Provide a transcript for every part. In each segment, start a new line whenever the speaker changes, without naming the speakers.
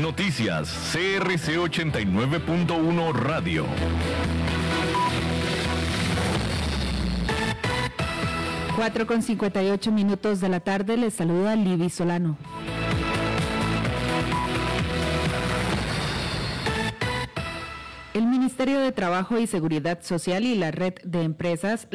Noticias CRC 89.1 Radio.
4 con 58 minutos de la tarde les saluda Libby Solano. El Ministerio de Trabajo y Seguridad Social y la red de empresas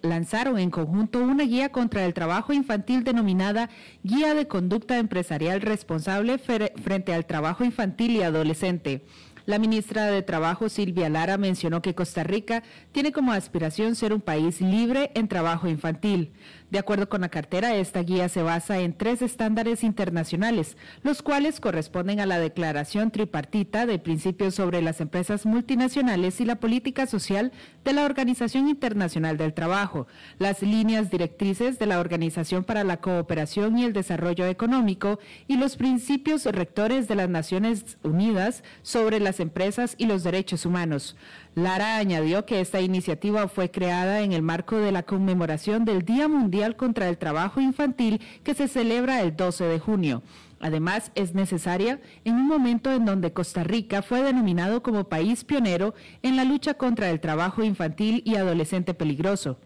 lanzaron en conjunto una guía contra el trabajo infantil denominada Guía de Conducta Empresarial Responsable frente al Trabajo Infantil y Adolescente. La ministra de Trabajo, Silvia Lara, mencionó que Costa Rica tiene como aspiración ser un país libre en trabajo infantil. De acuerdo con la cartera, esta guía se basa en tres estándares internacionales, los cuales corresponden a la Declaración Tripartita de Principios sobre las Empresas Multinacionales y la Política Social de la Organización Internacional del Trabajo, las líneas directrices de la Organización para la Cooperación y el Desarrollo Económico y los principios rectores de las Naciones Unidas sobre las empresas y los derechos humanos. Lara añadió que esta iniciativa fue creada en el marco de la conmemoración del Día Mundial contra el Trabajo Infantil que se celebra el 12 de junio. Además, es necesaria en un momento en donde Costa Rica fue denominado como país pionero en la lucha contra el trabajo infantil y adolescente peligroso.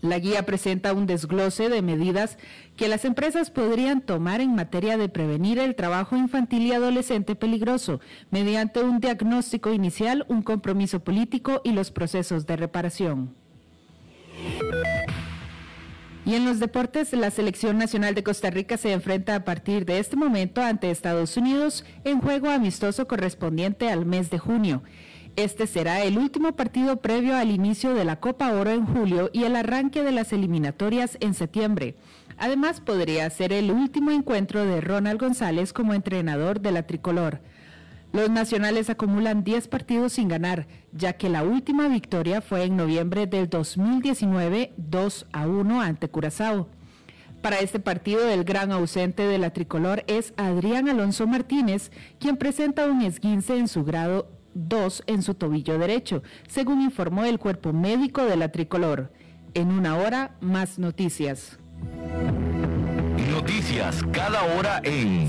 La guía presenta un desglose de medidas que las empresas podrían tomar en materia de prevenir el trabajo infantil y adolescente peligroso mediante un diagnóstico inicial, un compromiso político y los procesos de reparación. Y en los deportes, la Selección Nacional de Costa Rica se enfrenta a partir de este momento ante Estados Unidos en juego amistoso correspondiente al mes de junio. Este será el último partido previo al inicio de la Copa Oro en julio y el arranque de las eliminatorias en septiembre. Además, podría ser el último encuentro de Ronald González como entrenador de la tricolor. Los nacionales acumulan 10 partidos sin ganar, ya que la última victoria fue en noviembre del 2019, 2 a 1 ante Curazao. Para este partido, el gran ausente de la tricolor es Adrián Alonso Martínez, quien presenta un esguince en su grado dos en su tobillo derecho, según informó el cuerpo médico de la tricolor. En una hora, más noticias.
Noticias cada hora en...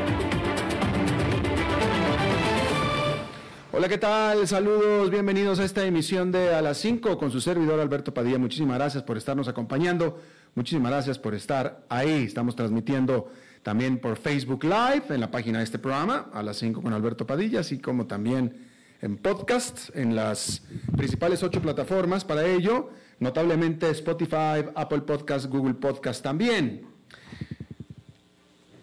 Hola, ¿qué tal? Saludos, bienvenidos a esta emisión de A las 5 con su servidor Alberto Padilla. Muchísimas gracias por estarnos acompañando. Muchísimas gracias por estar ahí. Estamos transmitiendo también por Facebook Live en la página de este programa, A las 5 con Alberto Padilla, así como también en podcast, en las principales ocho plataformas para ello, notablemente Spotify, Apple Podcast, Google Podcast también.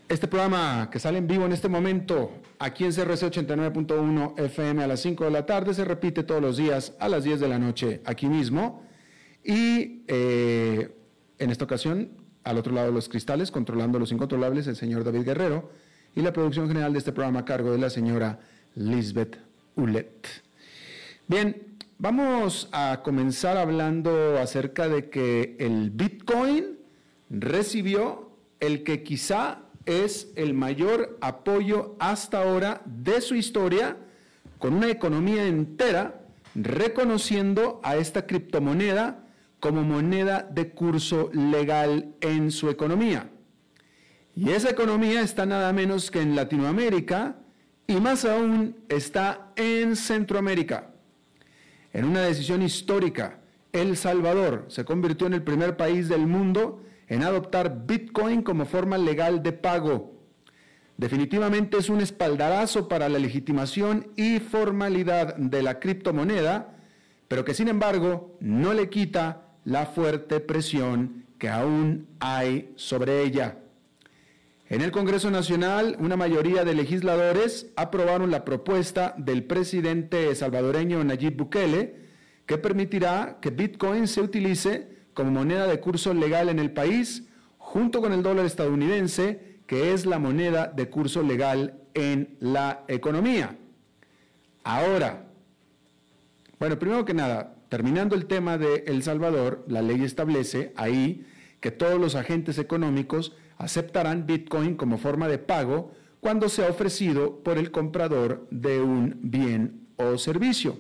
Este programa que sale en vivo en este momento aquí en CRC 89.1 FM a las 5 de la tarde se repite todos los días a las 10 de la noche aquí mismo. Y eh, en esta ocasión, al otro lado de los cristales, controlando los incontrolables, el señor David Guerrero y la producción general de este programa a cargo de la señora Lisbeth Ulet. Bien, vamos a comenzar hablando acerca de que el Bitcoin recibió el que quizá es el mayor apoyo hasta ahora de su historia, con una economía entera reconociendo a esta criptomoneda como moneda de curso legal en su economía. Y esa economía está nada menos que en Latinoamérica y más aún está en Centroamérica. En una decisión histórica, El Salvador se convirtió en el primer país del mundo en adoptar Bitcoin como forma legal de pago. Definitivamente es un espaldarazo para la legitimación y formalidad de la criptomoneda, pero que sin embargo no le quita la fuerte presión que aún hay sobre ella. En el Congreso Nacional, una mayoría de legisladores aprobaron la propuesta del presidente salvadoreño Nayib Bukele, que permitirá que Bitcoin se utilice como moneda de curso legal en el país, junto con el dólar estadounidense, que es la moneda de curso legal en la economía. Ahora, bueno, primero que nada, terminando el tema de El Salvador, la ley establece ahí que todos los agentes económicos aceptarán Bitcoin como forma de pago cuando sea ofrecido por el comprador de un bien o servicio.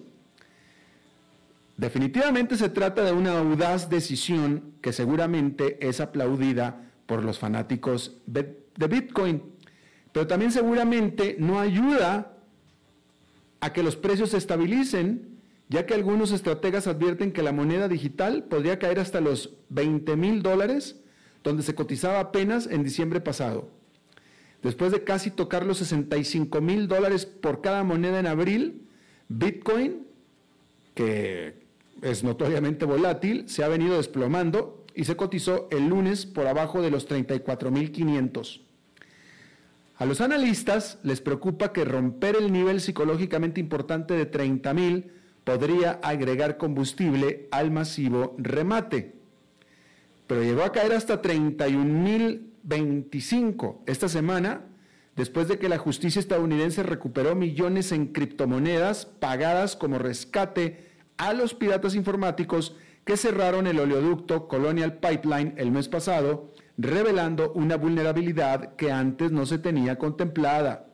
Definitivamente se trata de una audaz decisión que seguramente es aplaudida por los fanáticos de Bitcoin, pero también seguramente no ayuda a que los precios se estabilicen, ya que algunos estrategas advierten que la moneda digital podría caer hasta los 20 mil dólares donde se cotizaba apenas en diciembre pasado. Después de casi tocar los 65 mil dólares por cada moneda en abril, Bitcoin, que es notoriamente volátil, se ha venido desplomando y se cotizó el lunes por abajo de los 34 mil 500. A los analistas les preocupa que romper el nivel psicológicamente importante de 30 mil podría agregar combustible al masivo remate pero llegó a caer hasta 31.025 esta semana, después de que la justicia estadounidense recuperó millones en criptomonedas pagadas como rescate a los piratas informáticos que cerraron el oleoducto Colonial Pipeline el mes pasado, revelando una vulnerabilidad que antes no se tenía contemplada.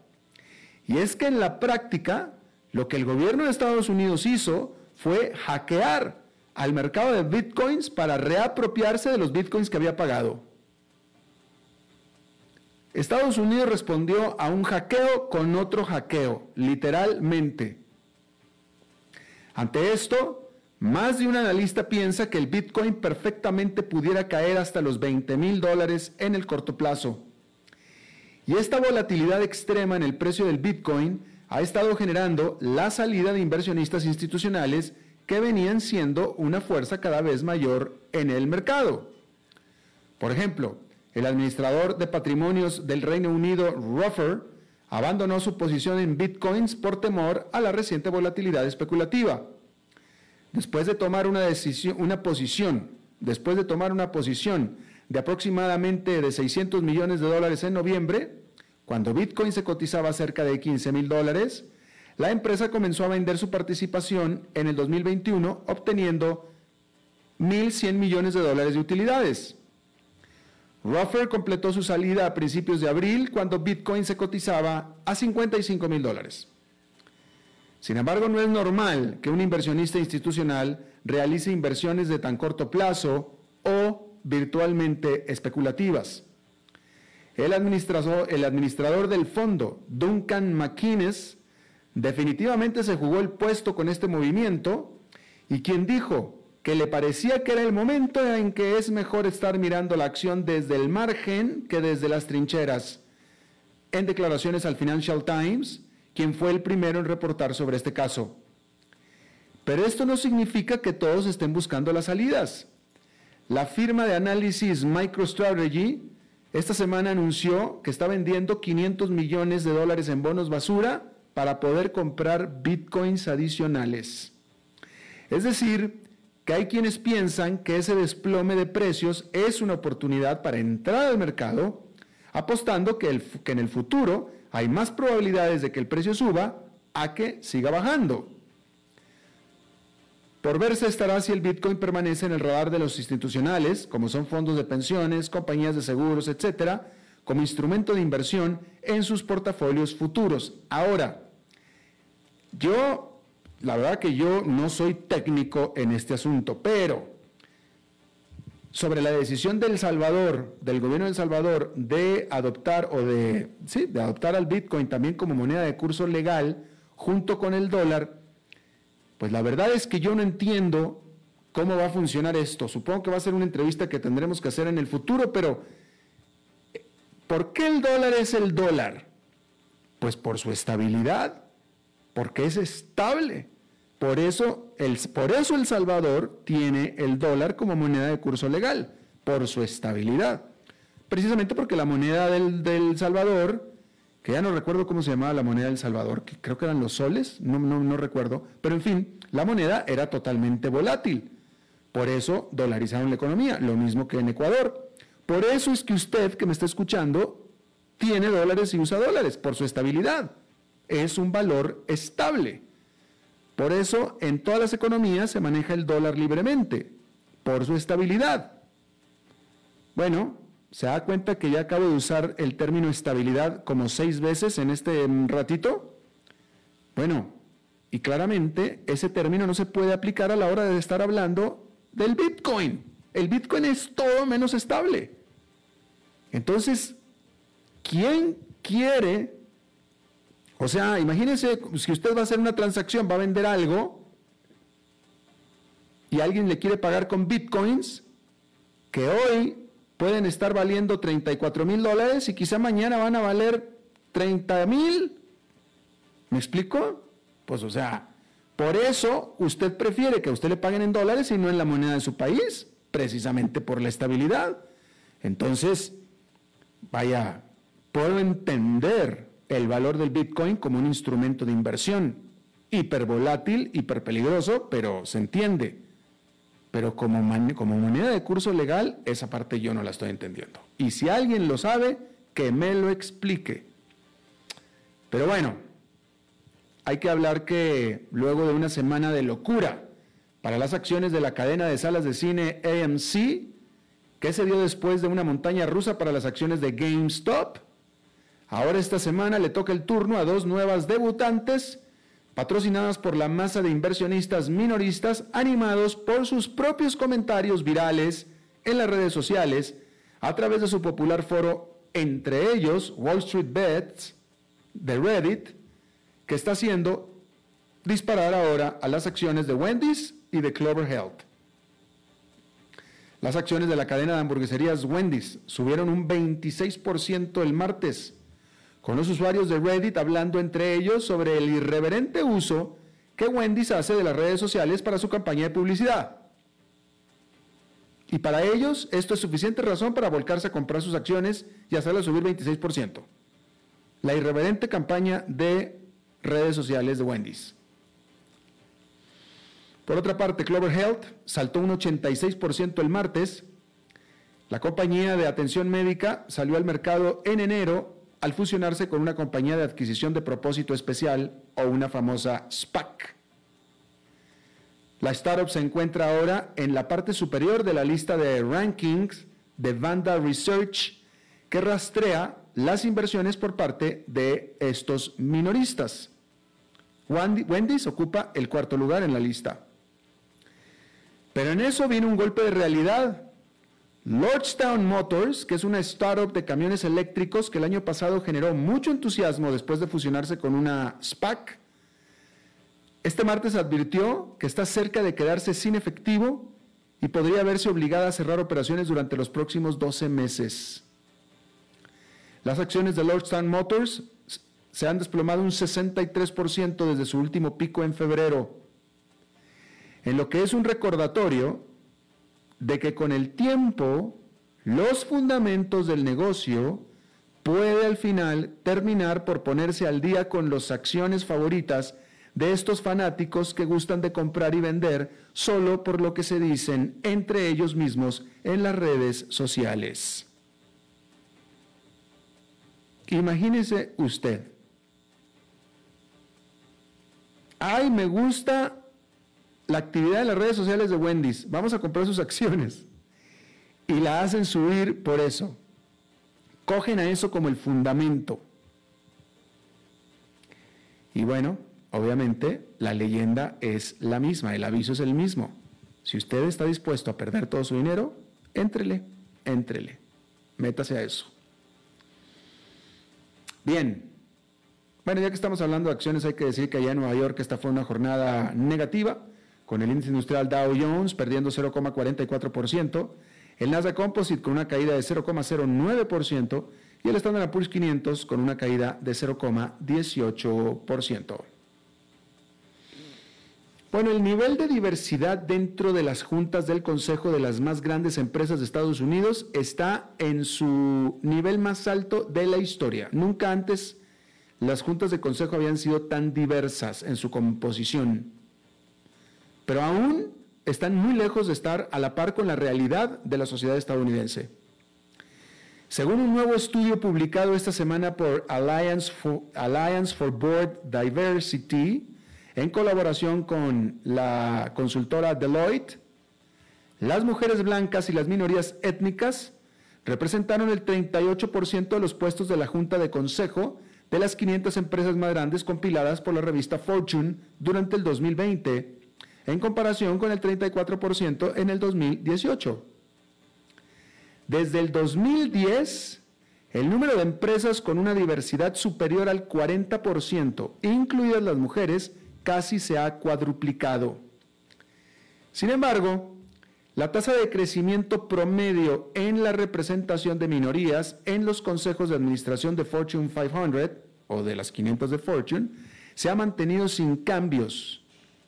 Y es que en la práctica, lo que el gobierno de Estados Unidos hizo fue hackear al mercado de bitcoins para reapropiarse de los bitcoins que había pagado. Estados Unidos respondió a un hackeo con otro hackeo, literalmente. Ante esto, más de un analista piensa que el Bitcoin perfectamente pudiera caer hasta los 20 mil dólares en el corto plazo. Y esta volatilidad extrema en el precio del Bitcoin ha estado generando la salida de inversionistas institucionales que venían siendo una fuerza cada vez mayor en el mercado. Por ejemplo, el administrador de patrimonios del Reino Unido, Ruffer, abandonó su posición en bitcoins por temor a la reciente volatilidad especulativa. Después de tomar una, decisión, una posición, después de tomar una posición de aproximadamente de 600 millones de dólares en noviembre, cuando Bitcoin se cotizaba cerca de 15 mil dólares, la empresa comenzó a vender su participación en el 2021 obteniendo 1.100 millones de dólares de utilidades. Ruffer completó su salida a principios de abril cuando Bitcoin se cotizaba a 55 mil dólares. Sin embargo, no es normal que un inversionista institucional realice inversiones de tan corto plazo o virtualmente especulativas. El administrador, el administrador del fondo, Duncan McInnes, definitivamente se jugó el puesto con este movimiento y quien dijo que le parecía que era el momento en que es mejor estar mirando la acción desde el margen que desde las trincheras. En declaraciones al Financial Times, quien fue el primero en reportar sobre este caso. Pero esto no significa que todos estén buscando las salidas. La firma de análisis MicroStrategy esta semana anunció que está vendiendo 500 millones de dólares en bonos basura para poder comprar bitcoins adicionales. Es decir, que hay quienes piensan que ese desplome de precios es una oportunidad para entrar al mercado, apostando que, en el futuro hay más probabilidades de que el precio suba a que siga bajando. Por verse estará si el Bitcoin permanece en el radar de los institucionales, como son fondos de pensiones, compañías de seguros, etcétera, como instrumento de inversión en sus portafolios futuros. Ahora, yo, la verdad que yo no soy técnico en este asunto, pero sobre la decisión del Salvador, del gobierno de El Salvador, de adoptar o de, sí, de adoptar al Bitcoin también como moneda de curso legal junto con el dólar, pues la verdad es que yo no entiendo cómo va a funcionar esto. Supongo que va a ser una entrevista que tendremos que hacer en el futuro, pero ¿por qué el dólar es el dólar? Pues por su estabilidad, porque es estable. Por eso, el, por eso El Salvador tiene el dólar como moneda de curso legal, por su estabilidad. Precisamente porque la moneda del, del Salvador, que ya no recuerdo cómo se llamaba la moneda del Salvador, que creo que eran los soles, no, no, no recuerdo, pero en fin, la moneda era totalmente volátil. Por eso dolarizaron la economía, lo mismo que en Ecuador. Por eso es que usted que me está escuchando tiene dólares y usa dólares, por su estabilidad. Es un valor estable. Por eso en todas las economías se maneja el dólar libremente, por su estabilidad. Bueno, ¿se da cuenta que ya acabo de usar el término estabilidad como seis veces en este ratito? Bueno, y claramente ese término no se puede aplicar a la hora de estar hablando del Bitcoin. El Bitcoin es todo menos estable. Entonces, ¿quién quiere o sea, imagínense si usted va a hacer una transacción, va a vender algo y alguien le quiere pagar con bitcoins que hoy pueden estar valiendo 34 mil dólares y quizá mañana van a valer 30 mil. ¿Me explico? Pues o sea, por eso usted prefiere que a usted le paguen en dólares y no en la moneda de su país, precisamente por la estabilidad. Entonces, vaya, puedo entender el valor del Bitcoin como un instrumento de inversión. Hipervolátil, hiperpeligroso, pero se entiende. Pero como, como moneda de curso legal, esa parte yo no la estoy entendiendo. Y si alguien lo sabe, que me lo explique. Pero bueno, hay que hablar que luego de una semana de locura para las acciones de la cadena de salas de cine AMC, que se dio después de una montaña rusa para las acciones de GameStop, Ahora esta semana le toca el turno a dos nuevas debutantes patrocinadas por la masa de inversionistas minoristas animados por sus propios comentarios virales en las redes sociales a través de su popular foro, entre ellos Wall Street Bets de Reddit, que está haciendo disparar ahora a las acciones de Wendy's y de Clover Health. Las acciones de la cadena de hamburgueserías Wendy's subieron un 26% el martes con los usuarios de Reddit hablando entre ellos sobre el irreverente uso que Wendy's hace de las redes sociales para su campaña de publicidad. Y para ellos esto es suficiente razón para volcarse a comprar sus acciones y hacerlas subir 26%. La irreverente campaña de redes sociales de Wendy's. Por otra parte, Clover Health saltó un 86% el martes. La compañía de atención médica salió al mercado en enero al fusionarse con una compañía de adquisición de propósito especial o una famosa SPAC. La startup se encuentra ahora en la parte superior de la lista de rankings de Vanda Research que rastrea las inversiones por parte de estos minoristas. Wendy's ocupa el cuarto lugar en la lista. Pero en eso viene un golpe de realidad Lordstown Motors, que es una startup de camiones eléctricos que el año pasado generó mucho entusiasmo después de fusionarse con una SPAC, este martes advirtió que está cerca de quedarse sin efectivo y podría verse obligada a cerrar operaciones durante los próximos 12 meses. Las acciones de Lordstown Motors se han desplomado un 63% desde su último pico en febrero, en lo que es un recordatorio de que con el tiempo los fundamentos del negocio puede al final terminar por ponerse al día con las acciones favoritas de estos fanáticos que gustan de comprar y vender solo por lo que se dicen entre ellos mismos en las redes sociales. Imagínese usted. Ay, me gusta la actividad de las redes sociales de Wendy's, vamos a comprar sus acciones. Y la hacen subir por eso. Cogen a eso como el fundamento. Y bueno, obviamente la leyenda es la misma, el aviso es el mismo. Si usted está dispuesto a perder todo su dinero, éntrele, éntrele, métase a eso. Bien, bueno, ya que estamos hablando de acciones, hay que decir que allá en Nueva York esta fue una jornada negativa con el índice industrial Dow Jones perdiendo 0,44%, el Nasdaq Composite con una caída de 0,09% y el Standard Poor's 500 con una caída de 0,18%. Bueno, el nivel de diversidad dentro de las juntas del Consejo de las más grandes empresas de Estados Unidos está en su nivel más alto de la historia. Nunca antes las juntas de consejo habían sido tan diversas en su composición. Pero aún están muy lejos de estar a la par con la realidad de la sociedad estadounidense. Según un nuevo estudio publicado esta semana por Alliance for, Alliance for Board Diversity, en colaboración con la consultora Deloitte, las mujeres blancas y las minorías étnicas representaron el 38% de los puestos de la Junta de Consejo de las 500 empresas más grandes compiladas por la revista Fortune durante el 2020, en comparación con el 34% en el 2018. Desde el 2010, el número de empresas con una diversidad superior al 40%, incluidas las mujeres, casi se ha cuadruplicado. Sin embargo, la tasa de crecimiento promedio en la representación de minorías en los consejos de administración de Fortune 500 o de las 500 de Fortune se ha mantenido sin cambios,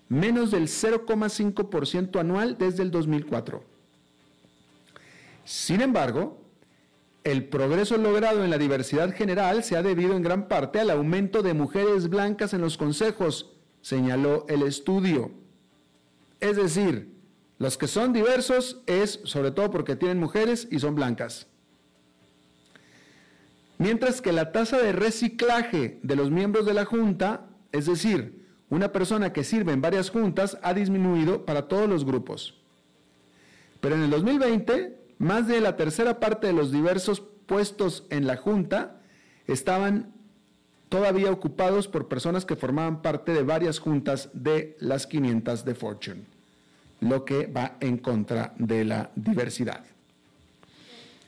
menos del 0,5% anual desde el 2004. Sin embargo, el progreso logrado en la diversidad general se ha debido en gran parte al aumento de mujeres blancas en los consejos, señaló el estudio. Es decir, los que son diversos es sobre todo porque tienen mujeres y son blancas. Mientras que la tasa de reciclaje de los miembros de la Junta, es decir, una persona que sirve en varias juntas, ha disminuido para todos los grupos. Pero en el 2020, más de la tercera parte de los diversos puestos en la Junta estaban todavía ocupados por personas que formaban parte de varias juntas de las 500 de Fortune, lo que va en contra de la diversidad.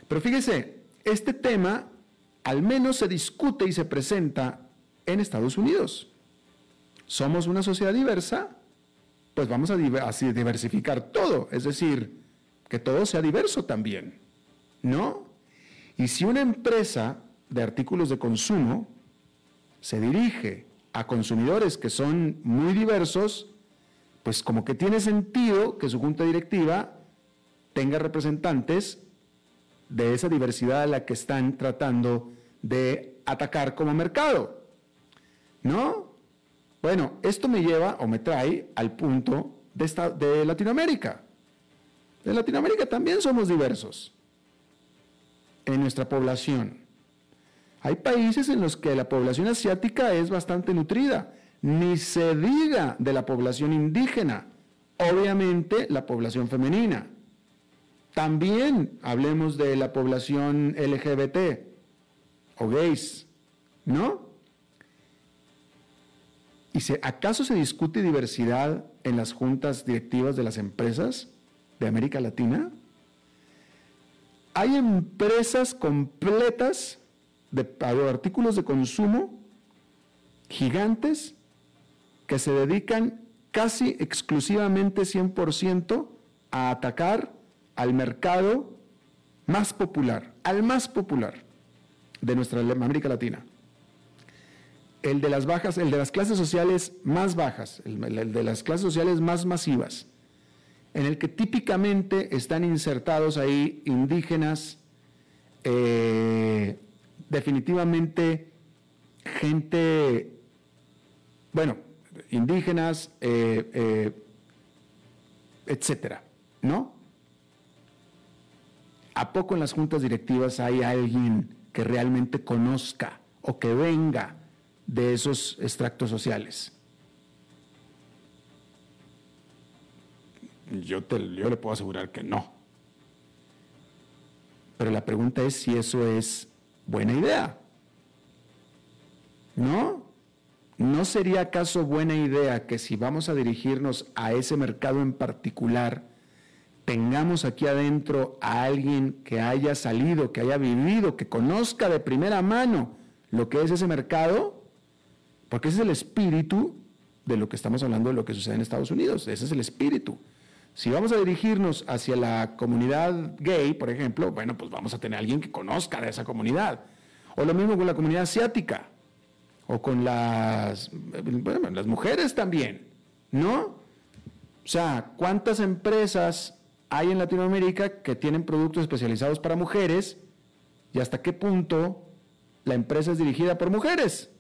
Pero fíjese, este tema al menos se discute y se presenta en Estados Unidos. Somos una sociedad diversa, pues vamos a diversificar todo, es decir, que todo sea diverso también, ¿no? Y si una empresa de artículos de consumo se dirige a consumidores que son muy diversos, pues como que tiene sentido que su junta directiva tenga representantes de esa diversidad a la que están tratando de atacar como mercado. ¿No? Bueno, esto me lleva o me trae al punto de, esta, de Latinoamérica. En Latinoamérica también somos diversos en nuestra población. Hay países en los que la población asiática es bastante nutrida, ni se diga de la población indígena, obviamente la población femenina. También hablemos de la población LGBT o gays, ¿no? ¿Y si acaso se discute diversidad en las juntas directivas de las empresas de América Latina? Hay empresas completas de, artículos de consumo gigantes que se dedican casi exclusivamente 100% a atacar al mercado más popular, al más popular de nuestra América Latina. El de las bajas, el de las clases sociales más bajas, el, de las clases sociales más masivas, en el que típicamente están insertados ahí indígenas, eh, definitivamente gente, bueno, indígenas, eh, eh, etcétera, ¿no? ¿A poco en las juntas directivas hay alguien que realmente conozca o que venga de esos extractos sociales? Yo, te, yo le puedo asegurar que no. Pero la pregunta es si eso es buena idea. ¿No? ¿No sería acaso buena idea que si vamos a dirigirnos a ese mercado en particular, tengamos aquí adentro a alguien que haya salido, que haya vivido, que conozca de primera mano lo que es ese mercado? Porque ese es el espíritu de lo que estamos hablando de lo que sucede en Estados Unidos. Ese es el espíritu. Si vamos a dirigirnos hacia la comunidad gay, por ejemplo, bueno, pues vamos a tener a alguien que conozca de esa comunidad. O lo mismo con la comunidad asiática, o con las, bueno, las mujeres también, ¿no? O sea, ¿cuántas empresas hay en Latinoamérica que tienen productos especializados para mujeres y hasta qué punto la empresa es dirigida por mujeres?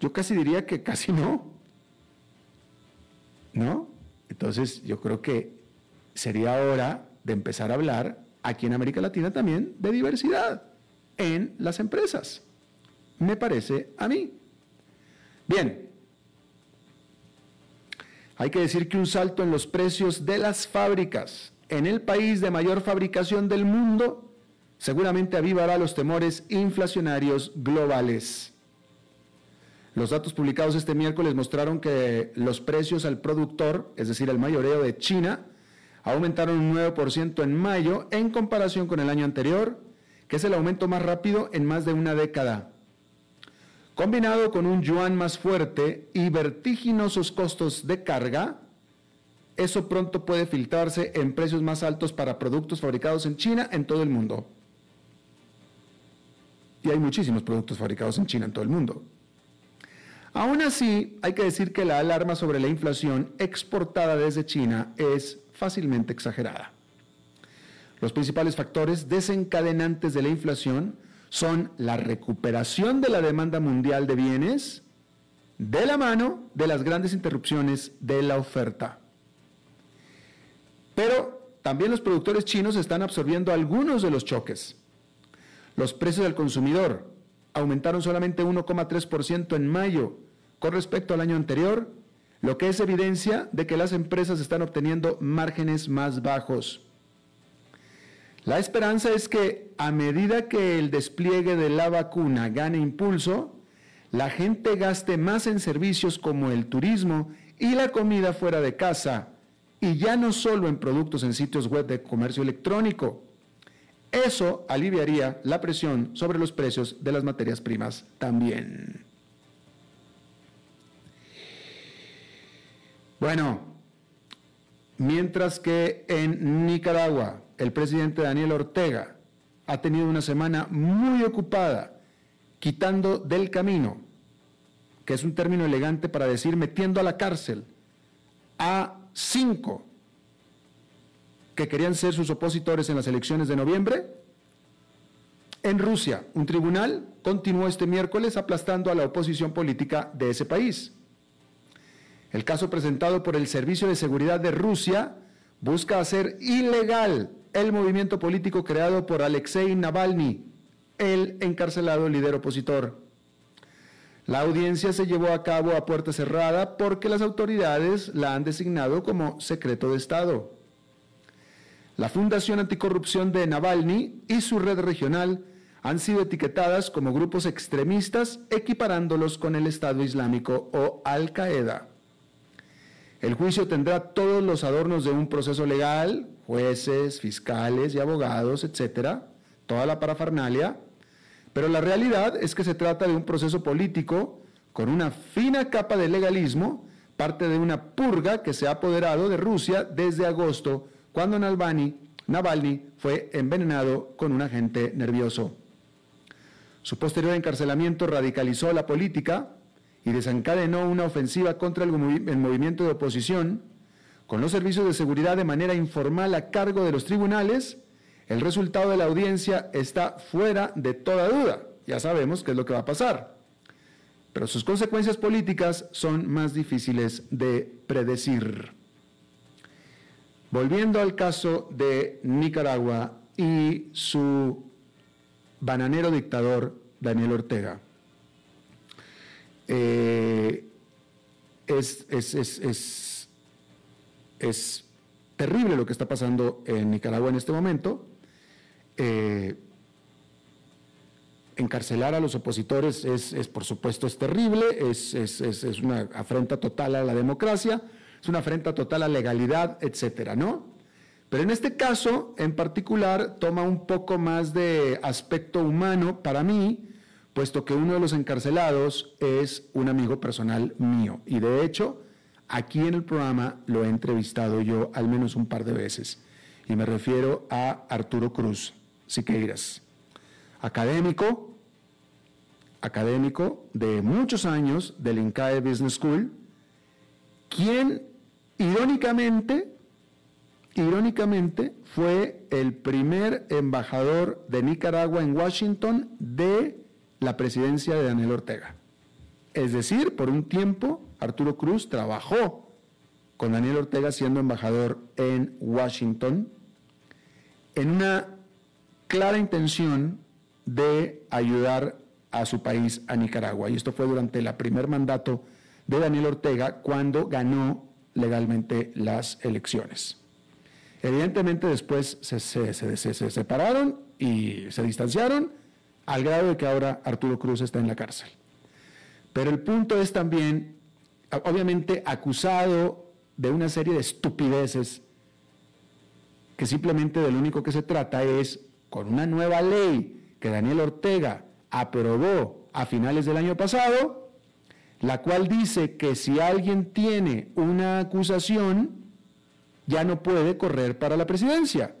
Yo casi diría que casi no. ¿No? Entonces yo creo que sería hora de empezar a hablar aquí en América Latina también de diversidad en las empresas. Me parece a mí. Bien, hay que decir que un salto en los precios de las fábricas en el país de mayor fabricación del mundo seguramente avivará los temores inflacionarios globales. Los datos publicados este miércoles mostraron que los precios al productor, es decir, el mayoreo de China, aumentaron un 9% en mayo en comparación con el año anterior, que es el aumento más rápido en más de una década. Combinado con un yuan más fuerte y vertiginosos costos de carga, eso pronto puede filtrarse en precios más altos para productos fabricados en China en todo el mundo. Y hay muchísimos productos fabricados en China en todo el mundo. Aún así, hay que decir que la alarma sobre la inflación exportada desde China es fácilmente exagerada. Los principales factores desencadenantes de la inflación son la recuperación de la demanda mundial de bienes de la mano de las grandes interrupciones de la oferta. Pero también los productores chinos están absorbiendo algunos de los choques. Los precios del consumidor, aumentaron solamente 1,3% en mayo con respecto al año anterior, lo que es evidencia de que las empresas están obteniendo márgenes más bajos. La esperanza es que a medida que el despliegue de la vacuna gane impulso, la gente gaste más en servicios como el turismo y la comida fuera de casa, y ya no solo en productos en sitios web de comercio electrónico. Eso aliviaría la presión sobre los precios de las materias primas también. Bueno, mientras que en Nicaragua el presidente Daniel Ortega ha tenido una semana muy ocupada quitando del camino, que es un término elegante para decir metiendo a la cárcel a cinco que querían ser sus opositores en las elecciones de noviembre? En Rusia, un tribunal continuó este miércoles aplastando a la oposición política de ese país. El caso presentado por el Servicio de Seguridad de Rusia busca hacer ilegal el movimiento político creado por Alexei Navalny, el encarcelado líder opositor. La audiencia se llevó a cabo a puerta cerrada porque las autoridades la han designado como secreto de Estado. La Fundación Anticorrupción de Navalny y su red regional han sido etiquetadas como grupos extremistas equiparándolos con el Estado Islámico o Al Qaeda. El juicio tendrá todos los adornos de un proceso legal, jueces, fiscales y abogados, etcétera, toda la parafernalia, pero la realidad es que se trata de un proceso político con una fina capa de legalismo, parte de una purga que se ha apoderado de Rusia desde agosto cuando Navalny, Navalny fue envenenado con un agente nervioso. Su posterior encarcelamiento radicalizó la política y desencadenó una ofensiva contra el, movimiento de oposición, con los servicios de seguridad de manera informal a cargo de los tribunales, el resultado de la audiencia está fuera de toda duda. Ya sabemos qué es lo que va a pasar. Pero sus consecuencias políticas son más difíciles de predecir. Volviendo al caso de Nicaragua y su bananero dictador Daniel Ortega. Eh, es, terrible lo que está pasando en Nicaragua en este momento. Eh, encarcelar a los opositores es, es, por supuesto, es terrible, es, una afrenta total a la democracia es una afrenta total a legalidad, etcétera, ¿no? Pero en este caso, en particular, toma un poco más de aspecto humano para mí, puesto que uno de los encarcelados es un amigo personal mío. Y de hecho, aquí en el programa lo he entrevistado yo al menos un par de veces. Y me refiero a Arturo Cruz Siqueiras, académico, académico de muchos años del INCAE Business School, quien irónicamente, irónicamente fue el primer embajador de Nicaragua en Washington de la presidencia de Daniel Ortega. Es decir, por un tiempo Arturo Cruz trabajó con Daniel Ortega siendo embajador en Washington en una clara intención de ayudar a su país, a Nicaragua. Y esto fue durante el primer mandato de Daniel Ortega cuando ganó legalmente las elecciones. Evidentemente después se, se separaron y se distanciaron al grado de que ahora Arturo Cruz está en la cárcel. Pero el punto es también, obviamente, acusado de una serie de estupideces que simplemente de lo único que se trata es, con una nueva ley que Daniel Ortega aprobó a finales del año pasado, la cual dice que si alguien tiene una acusación, ya no puede correr para la presidencia.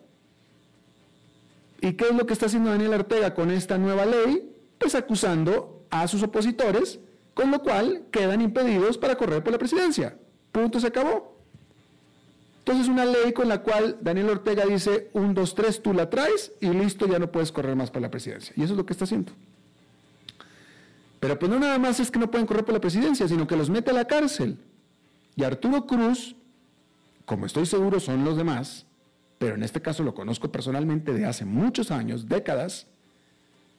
¿Y qué es lo que está haciendo Daniel Ortega con esta nueva ley? Pues acusando a sus opositores, con lo cual quedan impedidos para correr por la presidencia. Punto, se acabó. Entonces una ley con la cual Daniel Ortega dice, un, dos, tres, tú la traes y listo, ya no puedes correr más por la presidencia. Y eso es lo que está haciendo. Pero pues no nada más es que no pueden correr por la presidencia, sino que los mete a la cárcel. Y Arturo Cruz, como estoy seguro son los demás, pero en este caso lo conozco personalmente de hace muchos años, décadas,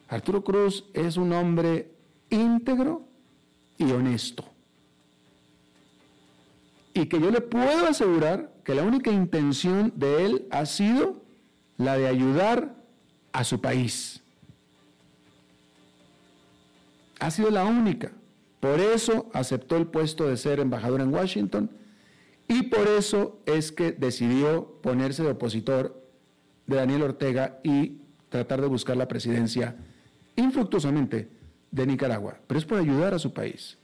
Arturo Cruz es un hombre íntegro y honesto. Y que yo le puedo asegurar que la única intención de él ha sido la de ayudar a su país. Ha sido la única. Por eso aceptó el puesto de ser embajador en Washington y por eso es que decidió ponerse de opositor de Daniel Ortega y tratar de buscar la presidencia infructuosamente de Nicaragua. Pero es por ayudar a su país.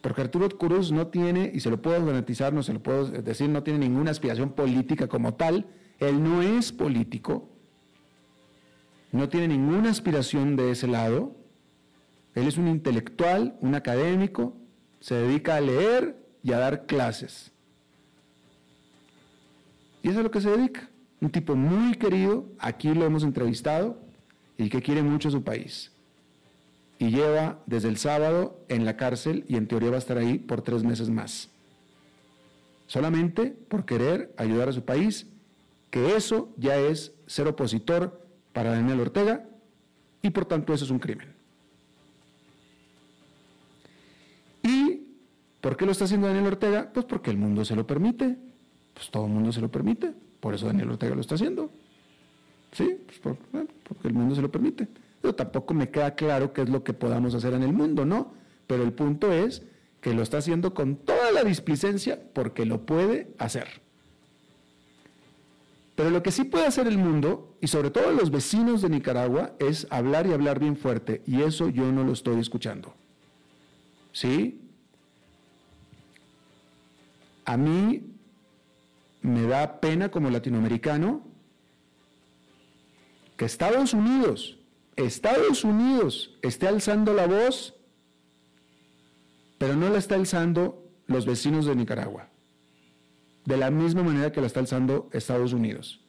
Porque Arturo Cruz no tiene, y se lo puedo garantizar, no se lo puedo decir, no tiene ninguna aspiración política como tal. Él no es político. No tiene ninguna aspiración de ese lado. Él es un intelectual, un académico, se dedica a leer y a dar clases. Y eso es a lo que se dedica. Un tipo muy querido, aquí lo hemos entrevistado, y que quiere mucho a su país. Y lleva desde el sábado en la cárcel y en teoría va a estar ahí por tres meses más. Solamente por querer ayudar a su país, que eso ya es ser opositor para Daniel Ortega y por tanto eso es un crimen. Por qué lo está haciendo Daniel Ortega? Pues porque el mundo se lo permite pues todo el mundo se lo permite. Por eso Daniel Ortega lo está haciendo. Sí, pues porque el mundo se lo permite. Pero tampoco me queda claro qué es lo que podamos hacer en el mundo, ¿no? Pero el punto es que lo está haciendo con toda la displicencia porque lo puede hacer. Pero lo que sí puede hacer el mundo, y sobre todo los vecinos de Nicaragua, es hablar y hablar bien fuerte. Y eso yo no lo estoy escuchando. ¿Sí? A mí me da pena como latinoamericano que Estados Unidos, Estados Unidos esté alzando la voz, pero no la está alzando los vecinos de Nicaragua, de la misma manera que la está alzando Estados Unidos.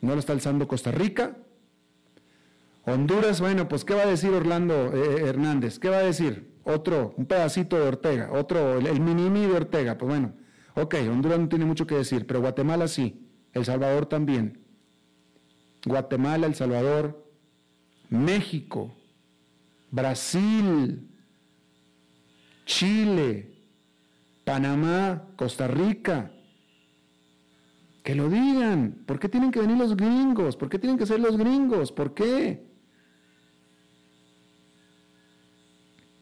No la está alzando Costa Rica. Honduras, bueno, pues ¿qué va a decir Orlando eh, Hernández? ¿Qué va a decir? Otro, un pedacito de Ortega, otro, el, el mini de Ortega, pues bueno. Ok, Honduras no tiene mucho que decir, pero Guatemala sí, El Salvador también. Guatemala, El Salvador, México, Brasil, Chile, Panamá, Costa Rica. Que lo digan. ¿Por qué tienen que venir los gringos? ¿Por qué tienen que ser los gringos? ¿Por qué?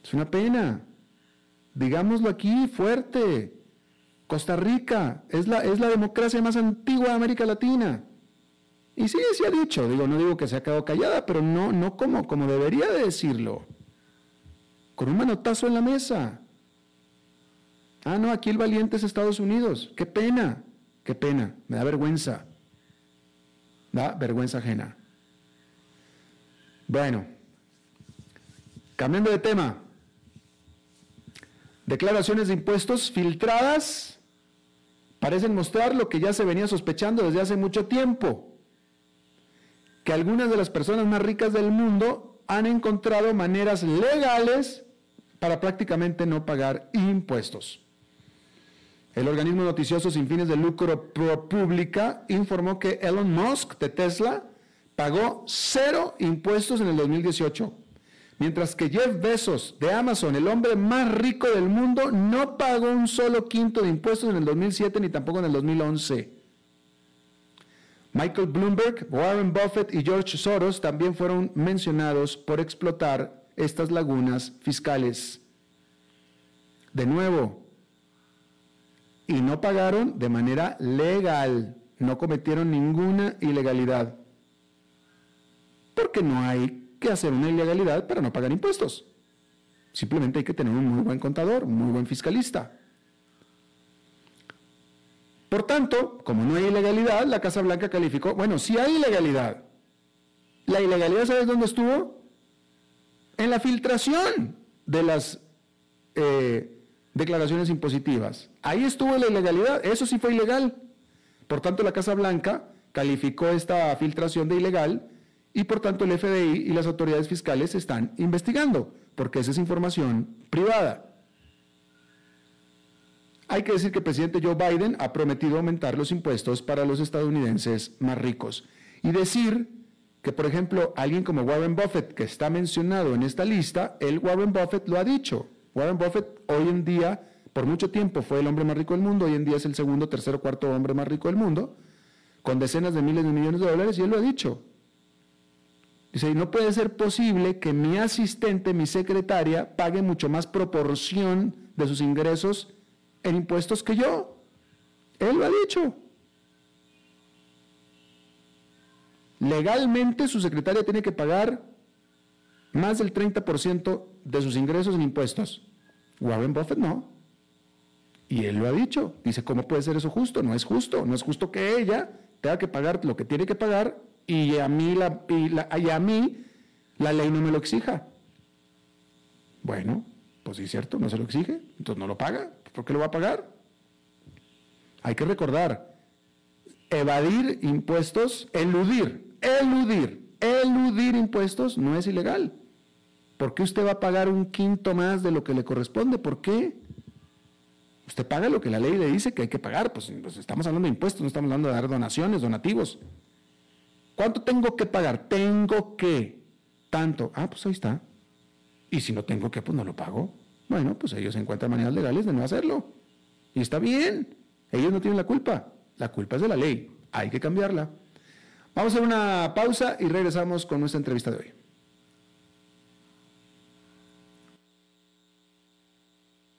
Es una pena. Digámoslo aquí fuerte. Costa Rica es la, es la democracia más antigua de América Latina. Y sí, sí ha dicho, digo, no digo que se ha quedado callada, pero no, no como, como debería de decirlo. Con un manotazo en la mesa. Ah, no, aquí el valiente es Estados Unidos. Qué pena, qué pena, me da vergüenza. Da vergüenza ajena. Bueno, cambiando de tema. Declaraciones de impuestos filtradas parecen mostrar lo que ya se venía sospechando desde hace mucho tiempo, que algunas de las personas más ricas del mundo han encontrado maneras legales para prácticamente no pagar impuestos. El organismo noticioso sin fines de lucro ProPublica informó que Elon Musk de Tesla pagó cero impuestos en el 2018, mientras que Jeff Bezos de Amazon, el hombre más rico del mundo, no pagó un solo quinto de impuestos en el 2007 ni tampoco en el 2011. Michael Bloomberg, Warren Buffett y George Soros también fueron mencionados por explotar estas lagunas fiscales. De nuevo, y no pagaron de manera legal, no cometieron ninguna ilegalidad. Porque no hay que hacer una ilegalidad para no pagar impuestos. Simplemente hay que tener un muy buen contador, un muy buen fiscalista. Por tanto, como no hay ilegalidad, la Casa Blanca calificó, bueno, si hay ilegalidad. La ilegalidad, ¿sabes dónde estuvo? En la filtración de las eh, declaraciones impositivas. Ahí estuvo la ilegalidad, eso sí fue ilegal. Por tanto, la Casa Blanca calificó esta filtración de ilegal y por tanto el FDI y las autoridades fiscales están investigando, porque esa es información privada. Hay que decir que el presidente Joe Biden ha prometido aumentar los impuestos para los estadounidenses más ricos. Y decir que, por ejemplo, alguien como Warren Buffett, que está mencionado en esta lista, el Warren Buffett lo ha dicho. Warren Buffett hoy en día, por mucho tiempo fue el hombre más rico del mundo, hoy en día es el segundo, tercero, cuarto hombre más rico del mundo, con decenas de miles de millones de dólares, y él lo ha dicho. Dice, no puede ser posible que mi asistente, mi secretaria, pague mucho más proporción de sus ingresos en impuestos que yo. Él lo ha dicho. Legalmente su secretaria tiene que pagar más del 30% de sus ingresos en impuestos. Warren Buffett no. Y él lo ha dicho. Dice, ¿cómo puede ser eso justo? No es justo. No es justo que ella tenga que pagar lo que tiene que pagar y a mí la, y a mí la ley no me lo exija. Bueno, pues sí es cierto, no se lo exige, entonces no lo paga. ¿Por qué lo va a pagar? Hay que recordar, evadir impuestos, eludir, eludir, eludir impuestos no es ilegal. ¿Por qué usted va a pagar un quinto más de lo que le corresponde? ¿Por qué? Usted paga lo que la ley le dice que hay que pagar. Pues, pues, estamos hablando de impuestos, no estamos hablando de dar donaciones, donativos. ¿Cuánto tengo que pagar? Tengo que. Tanto. Ah, pues ahí está. Y si no tengo que, pues no lo pago. Bueno, pues ellos encuentran maneras legales de no hacerlo. Y está bien. Ellos no tienen la culpa. La culpa es de la ley. Hay que cambiarla. Vamos a hacer una pausa y regresamos con nuestra entrevista de hoy.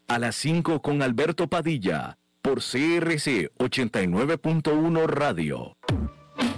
a las 5 con Alberto Padilla por CRC 89.1 Radio.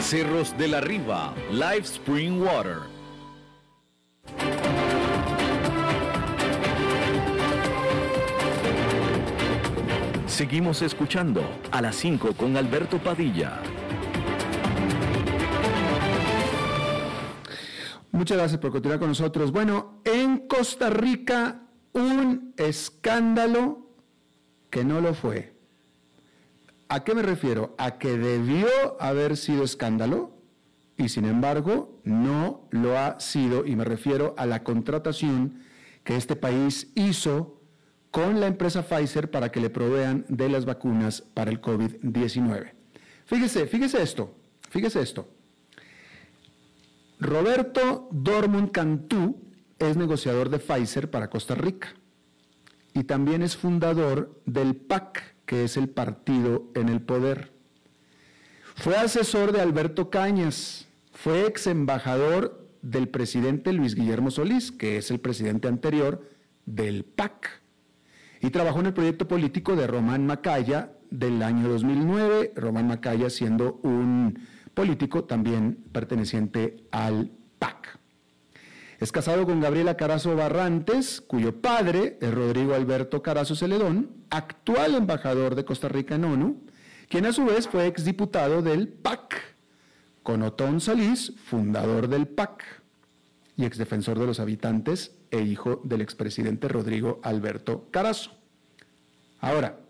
Cerros de la Riva, Live Spring Water. Seguimos escuchando a las 5 con Alberto Padilla.
Muchas gracias por continuar con nosotros. Bueno, en Costa Rica un escándalo que no lo fue. ¿A qué me refiero? A que debió haber sido escándalo y sin embargo no lo ha sido y me refiero a la contratación que este país hizo con la empresa Pfizer para que le provean de las vacunas para el COVID-19. Fíjese, fíjese esto, fíjese esto. Roberto Dormund Cantú es negociador de Pfizer para Costa Rica y también es fundador del PAC, que es el partido en el poder. Fue asesor de Alberto Cañas, fue ex embajador del presidente Luis Guillermo Solís, que es el presidente anterior del PAC y trabajó en el proyecto político de Román Macaya del año 2009, Román Macaya siendo un político también perteneciente al. Es casado con Gabriela Carazo Barrantes, cuyo padre es Rodrigo Alberto Carazo Celedón, actual embajador de Costa Rica en ONU, quien a su vez fue exdiputado del PAC, con Otón Salís, fundador del PAC y exdefensor de los habitantes e hijo del expresidente Rodrigo Alberto Carazo. Ahora,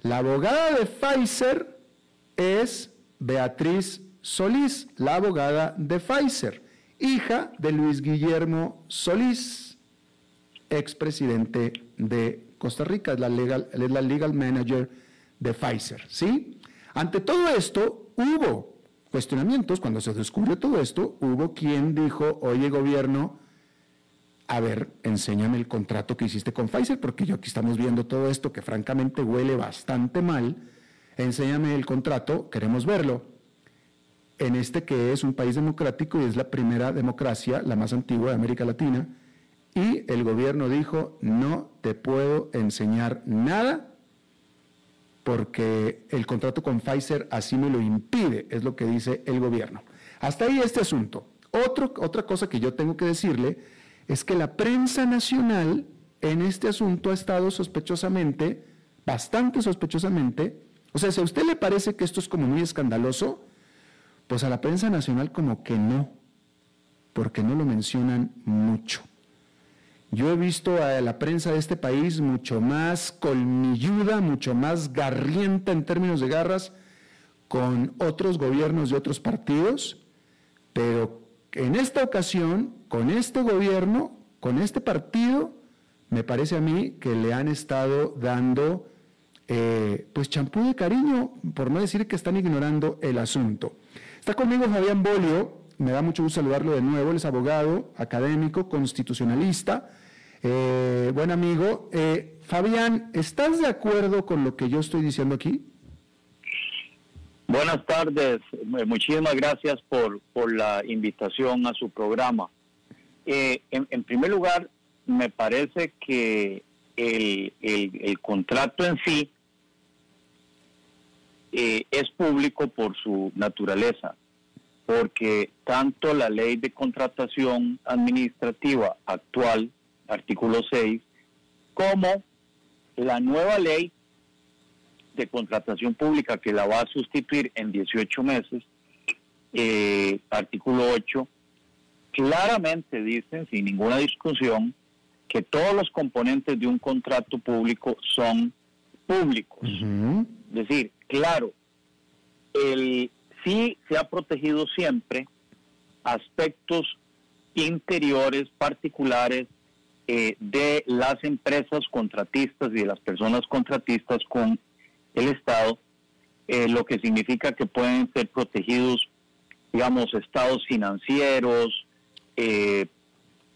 la abogada de Pfizer es Beatriz Solís, la abogada de Pfizer, hija de Luis Guillermo Solís, expresidente de Costa Rica, es la legal, es la legal manager de Pfizer, ¿sí? Ante todo esto, hubo cuestionamientos, cuando se descubrió todo esto, hubo quien dijo, oye gobierno, a ver, enséñame el contrato que hiciste con Pfizer, porque yo aquí estamos viendo todo esto que francamente huele bastante mal. Enséñame el contrato, queremos verlo. En este que es un país democrático y es la primera democracia, la más antigua de América Latina, y el gobierno dijo, no te puedo enseñar nada porque el contrato con Pfizer así me lo impide, es lo que dice el gobierno. Hasta ahí este asunto. otra cosa que yo tengo que decirle es que la prensa nacional en este asunto ha estado sospechosamente, bastante sospechosamente, o sea, si a usted le parece que esto es como muy escandaloso, pues a la prensa nacional como que no, porque no lo mencionan mucho. Yo he visto a la prensa de este país mucho más colmilluda, mucho más garrienta en términos de garras con otros gobiernos de otros partidos, pero en esta ocasión, con este gobierno, con este partido, me parece a mí que le han estado dando eh, pues champú de cariño, por no decir que están ignorando el asunto. Conmigo Fabián Bolio, me da mucho gusto saludarlo de nuevo, él es abogado, académico, constitucionalista, eh, buen amigo. Eh, Fabián, ¿estás de acuerdo con lo que yo estoy diciendo aquí?
Buenas tardes, muchísimas gracias por, por la invitación a su programa. Eh, en, primer lugar, me parece que el, el, contrato en sí eh, es público por su naturaleza, porque tanto la ley de contratación administrativa actual, artículo 6, como la nueva ley de contratación pública que la va a sustituir en 18 meses, eh, artículo 8, claramente dicen, sin ninguna discusión, que todos los componentes de un contrato público son públicos. Es decir, claro, el, sí se ha protegido siempre aspectos interiores, particulares, eh, de las empresas contratistas y de las personas contratistas con el Estado, eh, lo que significa que pueden ser protegidos, digamos, estados financieros, eh,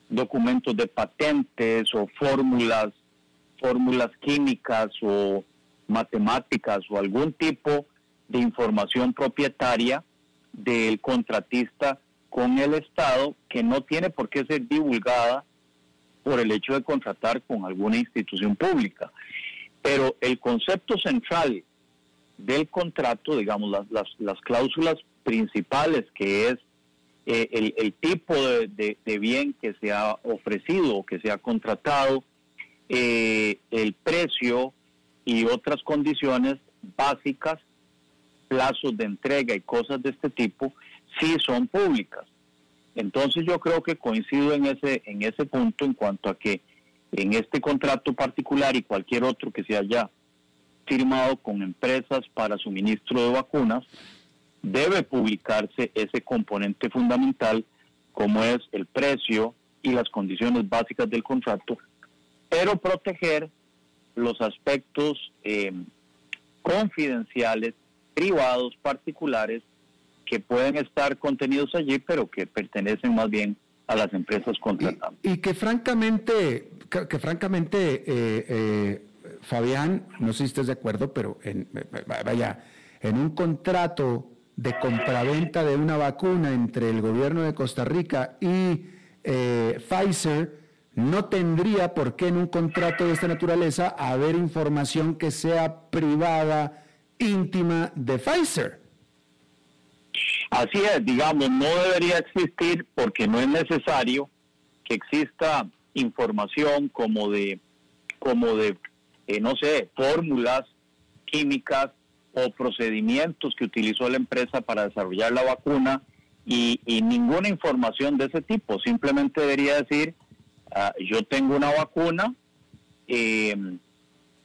documentos de patentes o fórmulas, fórmulas químicas o matemáticas o algún tipo de información propietaria del contratista con el Estado que no tiene por qué ser divulgada por el hecho de contratar con alguna institución pública. Pero el concepto central del contrato, digamos, las, las, cláusulas principales, que es eh, el, tipo de, bien que se ha ofrecido o que se ha contratado, eh, el precio y otras condiciones básicas, plazos de entrega y cosas de este tipo, sí son públicas. Entonces yo creo que coincido en ese, en ese punto en cuanto a que en este contrato particular y cualquier otro que se haya firmado con empresas para suministro de vacunas, debe publicarse ese componente fundamental como es el precio y las condiciones básicas del contrato, pero proteger los aspectos eh, confidenciales, privados, particulares, que pueden estar contenidos allí, pero que pertenecen más bien a las empresas contratantes.
Y, que francamente, que, francamente, eh, eh, Fabián, no sé si estés de acuerdo, pero en, vaya, en un contrato de compraventa de una vacuna entre el gobierno de Costa Rica y eh, Pfizer, no tendría por qué en un contrato de esta naturaleza haber información que sea privada, íntima de Pfizer.
Así es, digamos, no debería existir porque no es necesario que exista información como de, como de, eh, no sé, fórmulas químicas o procedimientos que utilizó la empresa para desarrollar la vacuna y, ninguna información de ese tipo. Simplemente debería decir, ah, yo tengo una vacuna, eh,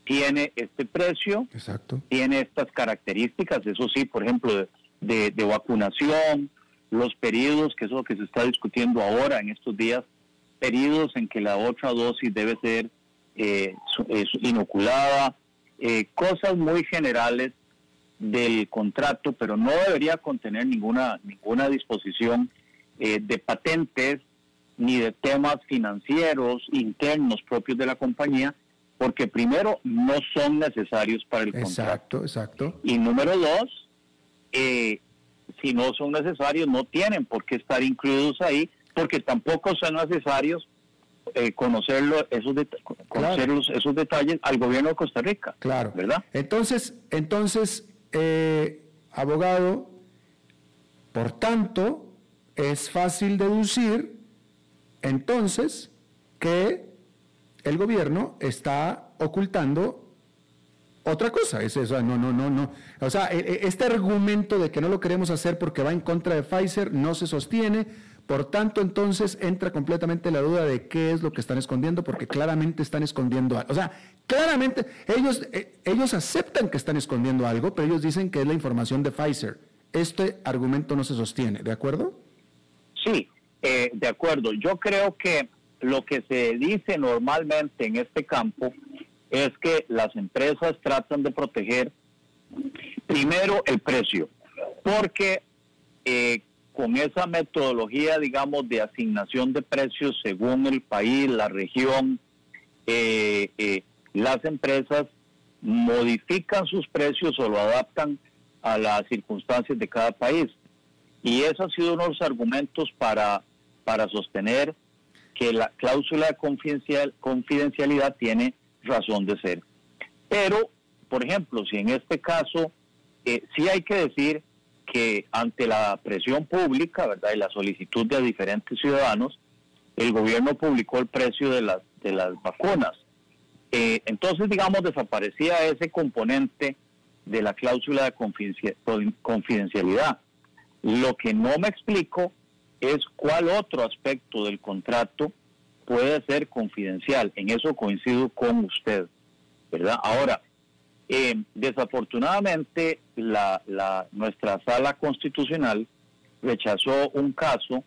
tiene este precio, tiene estas características, eso sí, por ejemplo, de, vacunación, los periodos, que es lo que se está discutiendo ahora en estos días, periodos en que la otra dosis debe ser eh, inoculada, eh, cosas muy generales del contrato, pero no debería contener ninguna, ninguna disposición eh, de patentes ni de temas financieros internos propios de la compañía, porque primero no son necesarios para el
contrato. Exacto, exacto.
Y número dos, eh, si no son necesarios, no tienen por qué estar incluidos ahí, porque tampoco son necesarios eh, conocerlo, esos, conocer esos detalles al gobierno de Costa Rica.
Claro. ¿Verdad? Entonces, entonces eh, abogado, por tanto, es fácil deducir entonces que el gobierno está ocultando otra cosa. Es eso, no, no, no, no. O sea, e, e, este argumento de que no lo queremos hacer porque va en contra de Pfizer no se sostiene. Por tanto, entonces entra completamente la duda de qué es lo que están escondiendo, porque claramente están escondiendo algo. O sea, claramente ellos, eh, ellos aceptan que están escondiendo algo, pero ellos dicen que es la información de Pfizer. Este argumento no se sostiene, ¿de acuerdo?
Sí, eh, de acuerdo. Yo creo que lo que se dice normalmente en este campo es que las empresas tratan de proteger primero el precio, porque eh, con esa metodología, digamos, de asignación de precios según el país, la región, eh, eh, las empresas modifican sus precios o lo adaptan a las circunstancias de cada país. Y eso ha sido uno de los argumentos para, para sostener que la cláusula de confidencial, confidencialidad tiene razón de ser. Pero, por ejemplo, si en este caso eh, sí hay que decir que ante la presión pública, ¿verdad? Y la solicitud de diferentes ciudadanos, el gobierno publicó el precio de las, de las vacunas. Eh, entonces, digamos, desaparecía ese componente de la cláusula de confidencialidad. Lo que no me explico es cuál otro aspecto del contrato puede ser confidencial. En eso coincido con usted, ¿verdad? Ahora, eh, desafortunadamente, nuestra sala constitucional rechazó un caso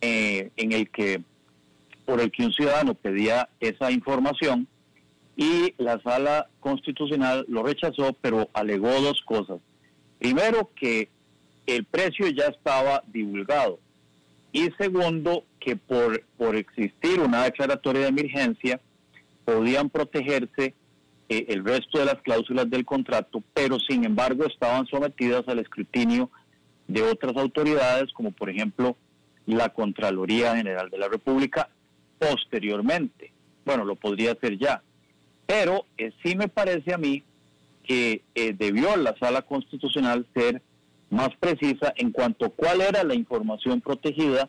eh, en el que por el que un ciudadano pedía esa información y la sala constitucional lo rechazó, pero alegó dos cosas. Primero, que el precio ya estaba divulgado y segundo, que por, por existir una declaratoria de emergencia podían protegerse eh, el resto de las cláusulas del contrato, pero sin embargo estaban sometidas al escrutinio de otras autoridades, como por ejemplo la Contraloría General de la República, posteriormente. Bueno, lo podría hacer ya. Pero eh, sí me parece a mí que eh, debió la sala constitucional ser más precisa en cuanto a cuál era la información protegida,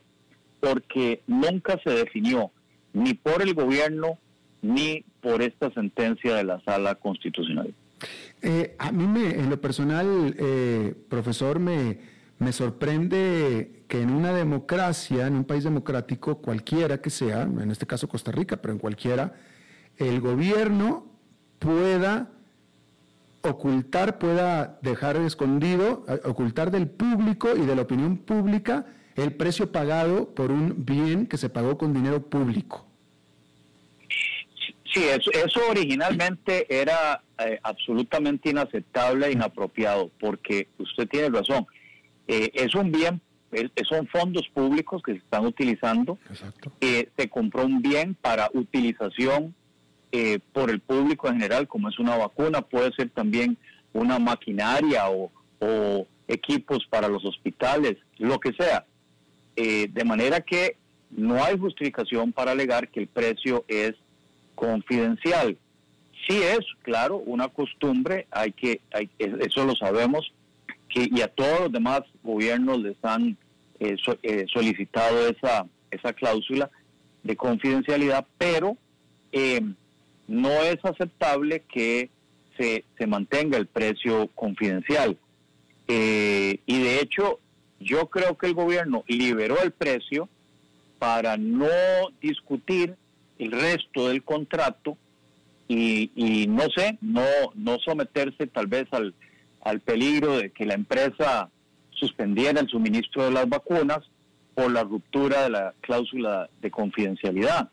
porque nunca se definió ni por el gobierno ni por esta sentencia de la sala constitucional.
Eh, a mí, me, en lo personal, eh, profesor, me, me sorprende que en una democracia, en un país democrático, cualquiera que sea, en este caso Costa Rica, pero en cualquiera, el gobierno pueda ocultar, pueda dejar escondido, eh, ocultar del público y de la opinión pública el precio pagado por un bien que se pagó con dinero público.
Sí, eso, originalmente era eh, absolutamente inaceptable e inapropiado, porque usted tiene razón, eh, es un bien, son fondos públicos que se están utilizando, se compró un bien para utilización eh, por el público en general, como es una vacuna, puede ser también una maquinaria o, equipos para los hospitales, lo que sea. Eh, de manera que no hay justificación para alegar que el precio es confidencial. Sí es, claro, una costumbre, hay que, hay, eso lo sabemos, que, y a todos los demás gobiernos les han eh, solicitado esa, esa cláusula de confidencialidad, pero no es aceptable que se, mantenga el precio confidencial. Eh, y de hecho, yo creo que el gobierno liberó el precio para no discutir el resto del contrato y, no sé, no, no someterse tal vez al, al peligro de que la empresa suspendiera el suministro de las vacunas por la ruptura de la cláusula de confidencialidad.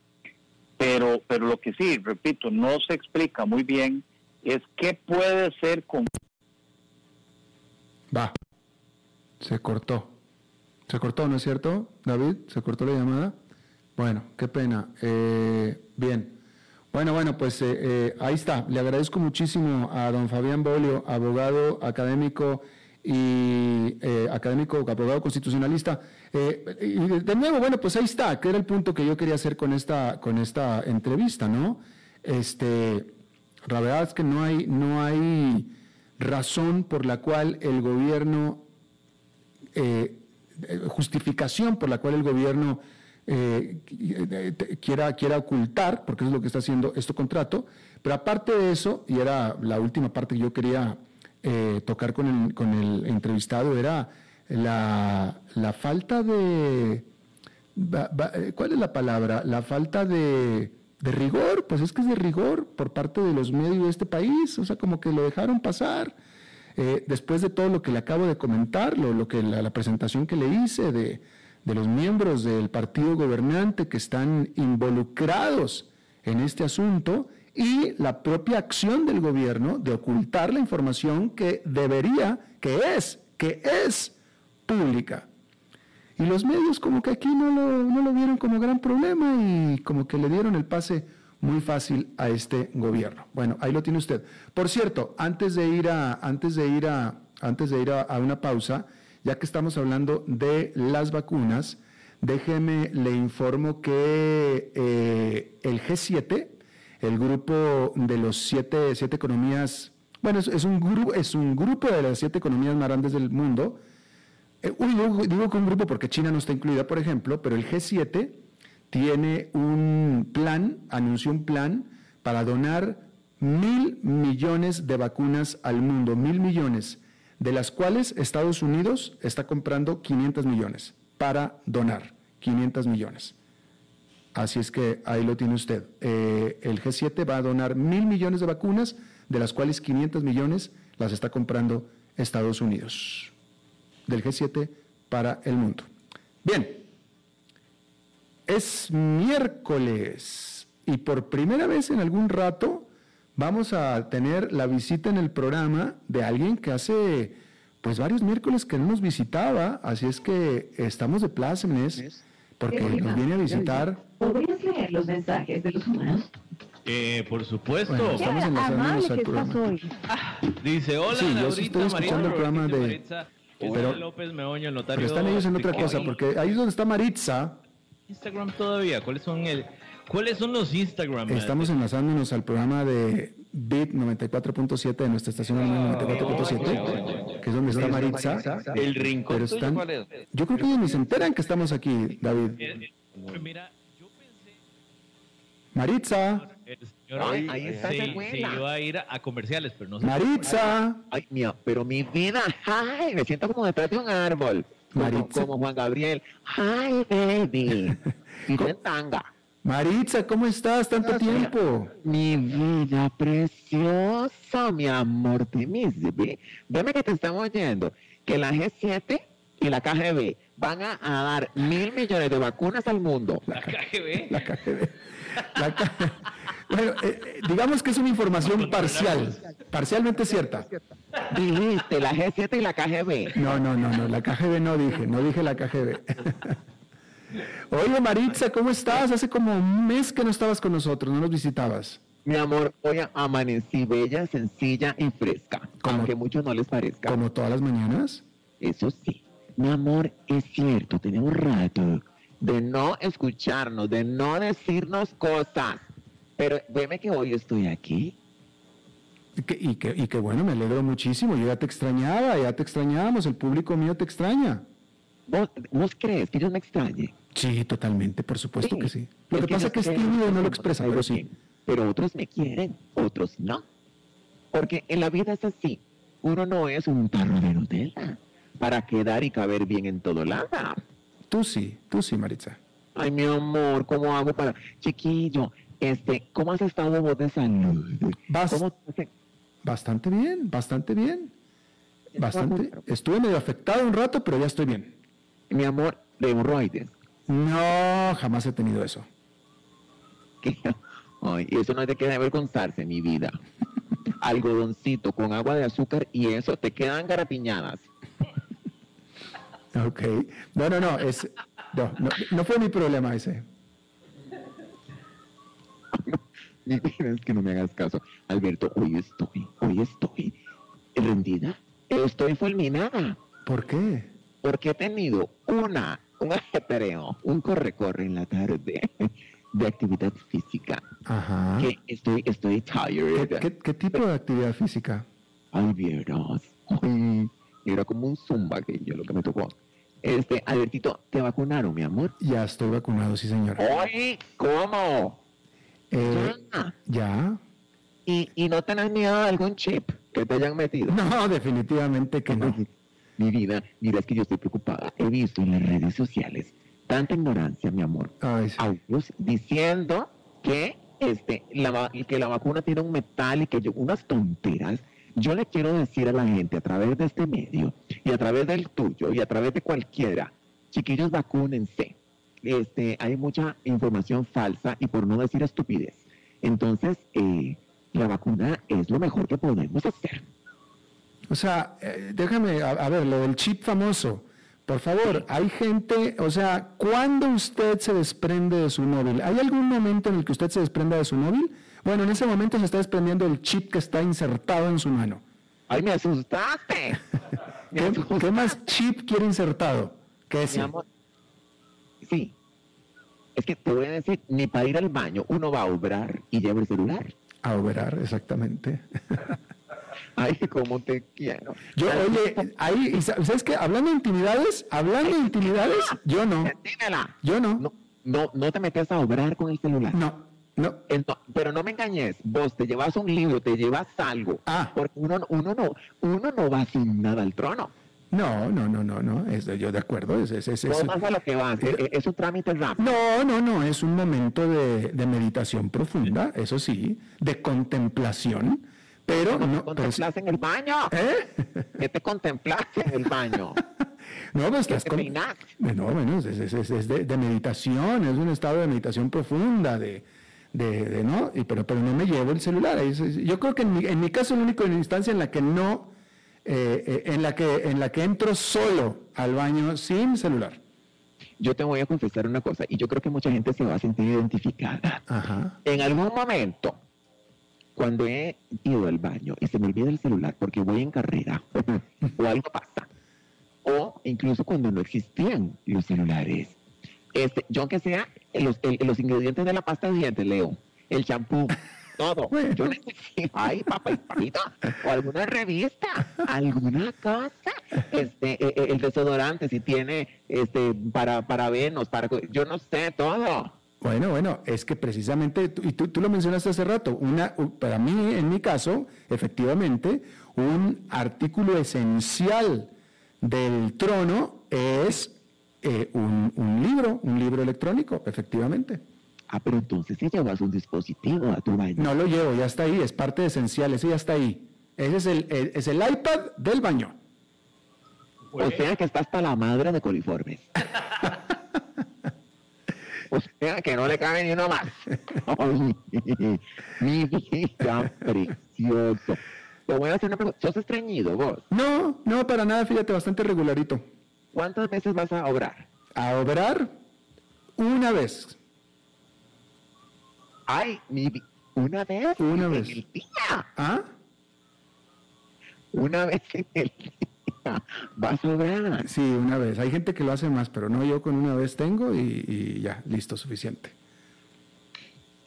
Pero, pero lo que sí, repito, no se explica muy bien es qué puede ser con...
Va, se cortó. Se cortó, ¿no es cierto, David? ¿Se cortó la llamada? Bueno, qué pena. Eh, bien. Bueno, bueno, pues eh, eh, ahí está. Le agradezco muchísimo a don Fabián Bolio, abogado académico y eh, académico, abogado constitucionalista. Eh, de nuevo, bueno, pues ahí está, que era el punto que yo quería hacer con esta, con esta entrevista, ¿no? Este, la verdad es que no hay, no hay razón por la cual el gobierno, eh, justificación por la cual el gobierno quiera, quiera ocultar, porque es lo que está haciendo este contrato, pero aparte de eso, y era la última parte que yo quería eh, tocar con el, con el entrevistado era la, la falta de... ¿Cuál es la palabra? La falta de, de, rigor, pues es que es de rigor por parte de los medios de este país, o sea, como que lo dejaron pasar. Eh, después de todo lo que le acabo de comentar, lo, lo que la, la, presentación que le hice de, de los miembros del partido gobernante que están involucrados en este asunto, y la propia acción del gobierno de ocultar la información que debería, que es, que es pública. Y los medios como que aquí no lo, no lo vieron como gran problema y como que le dieron el pase muy fácil a este gobierno. Bueno, ahí lo tiene usted. Por cierto, antes de ir a, antes de ir a, antes de ir a, una pausa, ya que estamos hablando de las vacunas, déjeme le informo que eh, el G7, el grupo de los siete, siete economías, bueno, es, un grupo, es un grupo de las siete economías más grandes del mundo. Eh, digo, que un grupo porque China no está incluida, por ejemplo, pero el G7 tiene un plan, anunció un plan para donar mil millones de vacunas al mundo, mil millones, de las cuales Estados Unidos está comprando 500 millones para donar 500 millones. Así es que ahí lo tiene usted. Eh, el G7 va a donar mil millones de vacunas, de las cuales 500 millones las está comprando Estados Unidos. Del G7 para el mundo. Bien, es miércoles y por primera vez en algún rato vamos a tener la visita en el programa de alguien que hace pues varios miércoles que no nos visitaba, así es que estamos de plácemes porque nos viene a visitar.
¿Podrías leer los mensajes de los humanos?
Eh, por supuesto.
Bueno, estamos enlazándonos al programa.
Ah, dice, hola,
sí, yo sí estoy escuchando el programa de...
Maritza, pero, López Meoño, el notario.
Pero están ellos en otra cosa, porque ahí es donde está Maritza.
Instagram todavía, ¿cuáles son el... ¿Cuáles son los Instagram?
Estamos enlazándonos al programa de Bit 94.7 de nuestra estación 94.7, que es donde está Maritza.
El rincón.
Pero están, yo creo que ellos ni se enteran que estamos aquí, David.
Eh, mira, yo pensé.
Maritza.
Señora,
Ay, ahí está esa abuela.
iba a ir a, a comerciales, pero no sé.
Maritza.
Ay, mía, pero mi vida, ay, me siento como detrás de un árbol. Como,
Maritza.
como Juan Gabriel. Ay, baby. Y tanga.
Maritza, ¿cómo estás? Tanto tiempo.
Mi vida preciosa, mi amor de mis. Veme que te estamos oyendo. Que la G7 y la KGB van a, a dar mil millones de vacunas al mundo.
La KGB.
La KGB. La Bueno, eh, eh, digamos que es una información parcial, parcialmente cierta.
Dijiste la G7 y la KGB.
No, no, no, no, la KGB no dije, no dije la KGB. Oye, Maritza, ¿cómo estás? Hace como un mes que no estabas con nosotros, no nos visitabas.
Mi amor, hoy amanecí bella, sencilla y fresca.
¿Cómo?
Aunque a muchos no les parezca.
Como todas las mañanas.
Eso sí, mi amor, es cierto, tenemos rato de no escucharnos, de no decirnos cosas. Pero veme que hoy estoy aquí.
Y que, y, que, y que bueno, me alegro muchísimo. Yo ya te extrañaba, ya te extrañábamos, el público mío te extraña.
¿Vos, vos crees que yo me extrañe?
Sí, totalmente, por supuesto que sí. Lo
Es
que pasa es que es tímido y no lo
que
expresa, pero sí.
Pero otros me quieren, otros no. Porque en la vida es así. Uno no es un tarro de Nutella para quedar y caber bien en todo lado.
Tú sí, tú sí, Maritza.
Ay, mi amor, ¿cómo hago para...? Chiquillo, este, ¿cómo has estado vos de salud?
Vas-
¿Cómo te-
Bastante bien, bastante bien. Bastante. Estuve medio afectado un rato, pero ya estoy bien.
Mi amor, de hemorroides.
No, jamás he tenido eso.
¿Qué? Ay, eso no es de que avergonzarse, mi vida. Algodoncito con agua de azúcar y eso te quedan garapiñadas.
Ok. No, no, no, es, no, no, no fue mi problema ese.
Es que no me hagas caso. Alberto, hoy estoy, hoy estoy rendida. Estoy fulminada.
¿Por qué?
Porque he tenido una, un ajetreo, un corre-corre en la tarde de actividad física.
Ajá.
Que estoy, estoy
¿Qué,
tired.
qué- qué tipo de actividad física?
Ay, vieras. Ay, era como un zumba aquello lo que me tocó. Este, Albertito, ¿te vacunaron, mi amor?
Ya estoy vacunado, sí, señora.
Ay, ¿cómo?
Eh,
Ya.
ya.
¿Y, y no tenés miedo de algún chip que te hayan metido?
No, definitivamente que no.
Mi vida, mira, es que yo estoy preocupada. He visto en las redes sociales tanta ignorancia, mi amor.
Ay, sí.
Audios diciendo que, este, la, que la vacuna tiene un metal y que yo, unas tonteras. Yo le quiero decir a la gente a través de este medio y a través del tuyo y a través de cualquiera, chiquillos, vacúnense. Este, hay mucha información falsa y por no decir estupidez. Entonces, eh, la vacuna es lo mejor que podemos hacer.
O sea, eh, déjame, a, a ver, lo del chip famoso. Por favor, hay gente, o sea, ¿cuándo usted se desprende de su móvil? ¿Hay algún momento en el que usted se desprenda de su móvil? Bueno, en ese momento se está desprendiendo el chip que está insertado en su mano.
¡Ay, me asustaste! Me
¿Qué,
asustaste.
qué más chip quiere insertado ese?
amor, sí. Es que te voy a decir, ni para ir al baño uno va a obrar y lleva el celular.
A operar, exactamente.
Ay, cómo te quiero.
Yo, oye, ahí, ¿sabes qué? Hablando de intimidades, hablando de intimidades, yo no.
Dímela.
Yo no.
No, no, no te metes a obrar con el celular.
No, no.
Pero no me engañes, vos te llevas un libro, te llevas algo.
Ah.
Porque uno, uno no, uno no va sin nada al trono.
No, no, no, no, no. Es, yo de acuerdo. Es, es, es- es-
No más a lo que vas, es, es un trámite rápido.
No, no, no, es un momento de, de meditación profunda, eso sí, de contemplación, pero
¿Cómo te
no, pero,
contemplas en el baño?
¿eh?
¿Qué te contemplaste en el baño?
No, pues
¿Qué
estás con-? No, bueno, es, es- es- es de, de meditación, es un estado de meditación profunda, de, de, de- ¿no? Y, pero, pero no me llevo el celular. yo creo que en mi, en mi caso es la única instancia en la que no, eh, eh, en, la que, en la que entro solo al baño sin celular.
Yo te voy a confesar una cosa, y yo creo que mucha gente se va a sentir identificada.
Ajá.
En algún momento, cuando he ido al baño y se me olvida el celular porque voy en carrera o algo pasa, o incluso cuando no existían los celulares, este, yo aunque sea los, el- los ingredientes de la pasta de dientes, Leo, el champú, todo, yo necesito, ay, papá y papita, o alguna revista, alguna cosa, este, e- e- el desodorante, si tiene, este, para, para venos, para, yo no sé, todo.
Bueno, bueno, es que precisamente, y tú, tú lo mencionaste hace rato, una, para mí, en mi caso, efectivamente, un artículo esencial del trono es eh, un, un libro, un libro electrónico, efectivamente.
Ah, pero entonces si llevas un dispositivo a tu baño.
No lo llevo, ya está ahí, es parte esencial, ese ya está ahí. Ese es el, el- es el iPad del baño.
O sea que está hasta la madre de coliformes. o sea que no le cabe ni uno más. Mi vida precioso. Te voy a hacer una pregunta. ¿Sos estreñido vos?
No, no, para nada, fíjate, bastante regularito.
¿Cuántas veces vas a obrar?
A obrar una vez.
Ay, mi una vez.
Una
en
vez.
el día.
¿Ah?
Una vez en el día. Vas a obrar.
Sí, una vez. Hay gente que lo hace más, pero no, yo con una vez tengo y, y ya, listo, suficiente.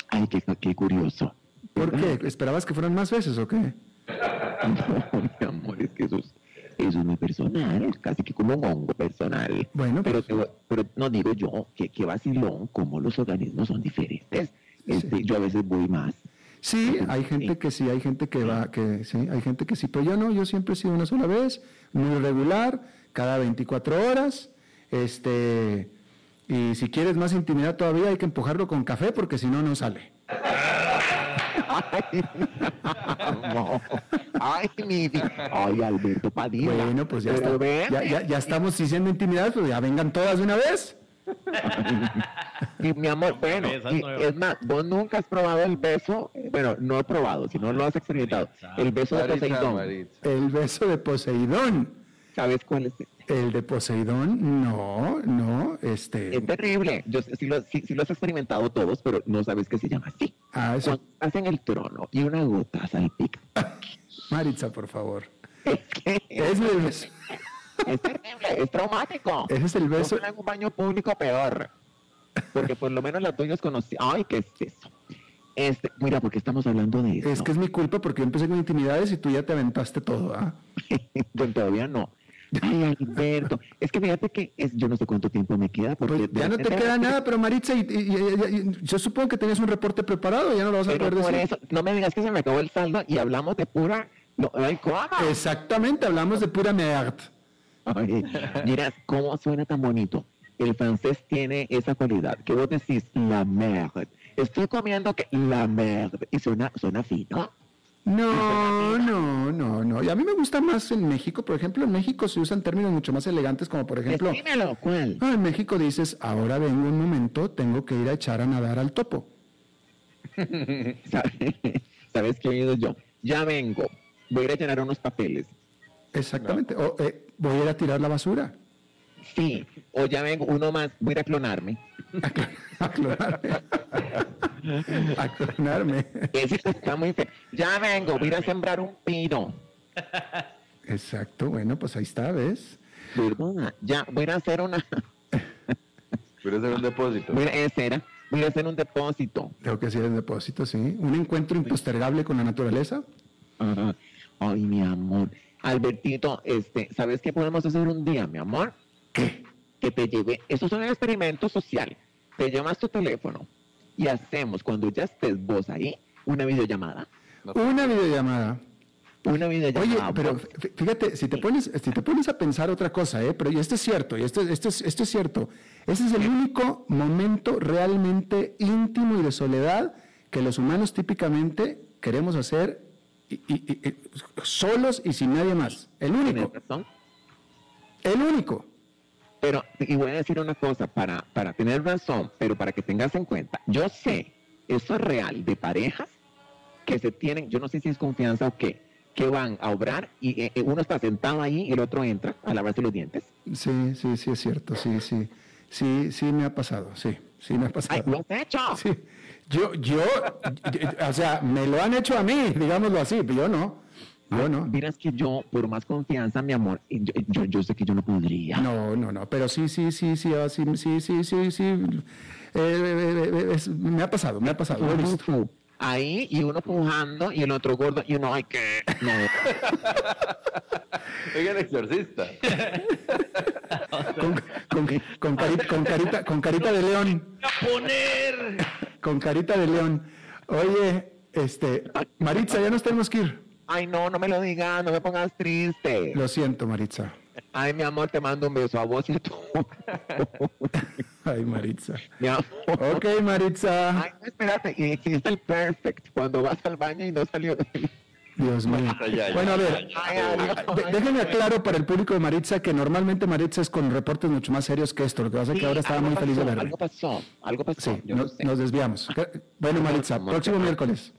Ay, qué, qué curioso.
¿Por qué? ¿Esperabas que fueran más veces o qué?
No, mi amor, es que eso es, eso es muy personal, casi que como un hongo personal.
Bueno,
pero,
pues-
te pero no digo yo que, que vacilón, como los organismos son diferentes. Este, Yo a veces voy más.
Sí, hay gente que sí, hay gente que va, que sí, hay gente que sí, pero yo no, yo siempre he sido una sola vez, muy regular, cada 24 horas, este, y si quieres más intimidad todavía hay que empujarlo con café porque si no, no sale.
Ay, no. Ay, mi Ay, Alberto Padilla.
Bueno, pues ya,
Pero
está, ya, ya, ya estamos diciendo intimidad, pues ya vengan todas de una vez.
Y mi amor, bueno, y es más, vos nunca has probado el beso, bueno, no he probado, si no lo has experimentado, el beso de Poseidón.
El beso de Poseidón.
¿Sabes cuál es?
El de Poseidón, no, no, este.
Es terrible. Yo sé- sí lo, sí, sí lo has experimentado todos, pero no sabes que se llama así.
Ah, eso.
Cuando estás en el trono y una gota salpica.
Maritza, por favor.
Es que
Es beso.
es terrible, es traumático.
Ese es el beso.
Ojalá en un baño público peor. Porque por lo menos la tuya es conocida. Ay, ¿qué es eso? Este, mira, porque estamos hablando de eso.
Es que es mi culpa porque yo empecé con intimidades y tú ya te aventaste todo, ¿ah?
Yo todavía no. Ay, Alberto. Es que fíjate que es, yo no sé cuánto tiempo me queda. Porque
Pues ya no te queda nada, pero Maritza, y, y- y- y- yo supongo que tenías un reporte preparado, ya no lo vas a poder decir.
eso, no me digas que se me acabó el saldo y hablamos de pura. No, ay.
Exactamente, hablamos de pura.
Ay, mira cómo suena tan bonito. El francés tiene esa cualidad que vos decís la merde. Estoy comiendo que la merde y suena, suena fino.
No, no, no, no. Y a mí me gusta más en México, por ejemplo, en México se usan términos mucho más elegantes como por ejemplo,
Decímelo, ¿cuál?
ah, en México dices, ahora vengo un momento, tengo que ir a echar a nadar al topo.
¿Sabes, ¿Sabes qué he oído yo? Ya vengo. Voy a ir a llenar unos papeles.
Exactamente. O eh, voy a ir a tirar la basura.
Sí. O ya vengo, uno más. Voy a ir a clonarme.
A clonarme. a clonarme.
Ese está muy feo. Ya vengo. Voy a ir a sembrar un pino.
Exacto, bueno, pues ahí está, ¿ves?
¿Verdad? Ya voy a a hacer una.
Quiero hacer un depósito.
Voy a, ese era. Voy a hacer un depósito.
Tengo que hacer el depósito, sí. Un encuentro impostergable con la naturaleza.
Ajá. Ay, mi amor. Albertito, este, ¿sabes qué podemos hacer un día, mi amor?
¿Qué?
Que te lleve, eso es un experimento social. Te llevas tu teléfono y hacemos, cuando ya estés vos ahí, una videollamada.
Una videollamada.
Una
Oye,
videollamada.
pero
vos.
fí- fíjate, si te pones, si te pones a pensar otra cosa, ¿eh? pero y esto es cierto, y esto, esto, es, esto es cierto, ese es el único momento realmente íntimo y de soledad que los humanos típicamente queremos hacer y- y- y- y- solos y sin nadie más. El único, el único.
Pero, y voy a decir una cosa, para, para tener razón, pero para que tengas en cuenta, yo sé, eso es real, de parejas que se tienen, yo no sé si es confianza o qué, que van a obrar y eh, eh, uno está sentado ahí y el otro entra a lavarse los dientes.
Sí, sí, sí, es cierto, sí, sí. Sí, sí me ha pasado, sí, sí me ha pasado.
¡Ay, lo has hecho!
Sí. Yo, yo, yo- o sea, me lo han hecho a mí, digámoslo así, pero yo no. Yo no.
Miras que yo, por más confianza, mi amor, yo, yo, yo sé que yo no podría.
No, no, no, pero sí, sí, sí, sí, ah, sí, sí, sí, sí, sí. Eh, eh, eh, es- me ha pasado, me ha pasado, lo he visto.
Ahí y uno pujando y el otro gordo y uno, ay, que. No.
Oiga, el exorcista.
con, con- con carita, con, carita, con carita de león.
poner.
Con carita de león. Oye, este, Maritza, ya nos tenemos que ir.
Ay, no, no me lo digas, no me pongas triste.
Lo siento, Maritza.
Ay, mi amor, te mando un beso a vos y a tu.
Ay, Maritza.
Mi amor.
Ok, Maritza.
Ay, no, espérate, y existe el perfect cuando vas al baño y no salió.
Dios mío.
ya, ya.
Bueno, a ver, de- déjenme aclaro para el público de Maritza que normalmente Maritza es con reportes mucho más serios que esto. Lo que pasa es que
Sí,
ahora estaba muy feliz de
pasó,
verme.
Algo pasó, algo pasó.
Sí,
yo
no-
no sé.
nos desviamos. Bueno, Maritza, próximo miércoles.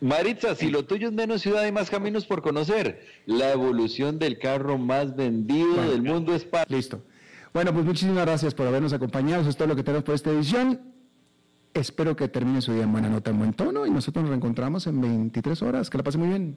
Maritza, si lo tuyo es menos ciudad y más caminos por conocer, la evolución del carro más vendido del mundo es para...
Listo. Bueno, pues muchísimas gracias por habernos acompañado. Eso es todo lo que tenemos por esta edición. Espero que termine su día en buena nota, en buen tono y nosotros nos reencontramos en 23 horas. Que la pase muy bien.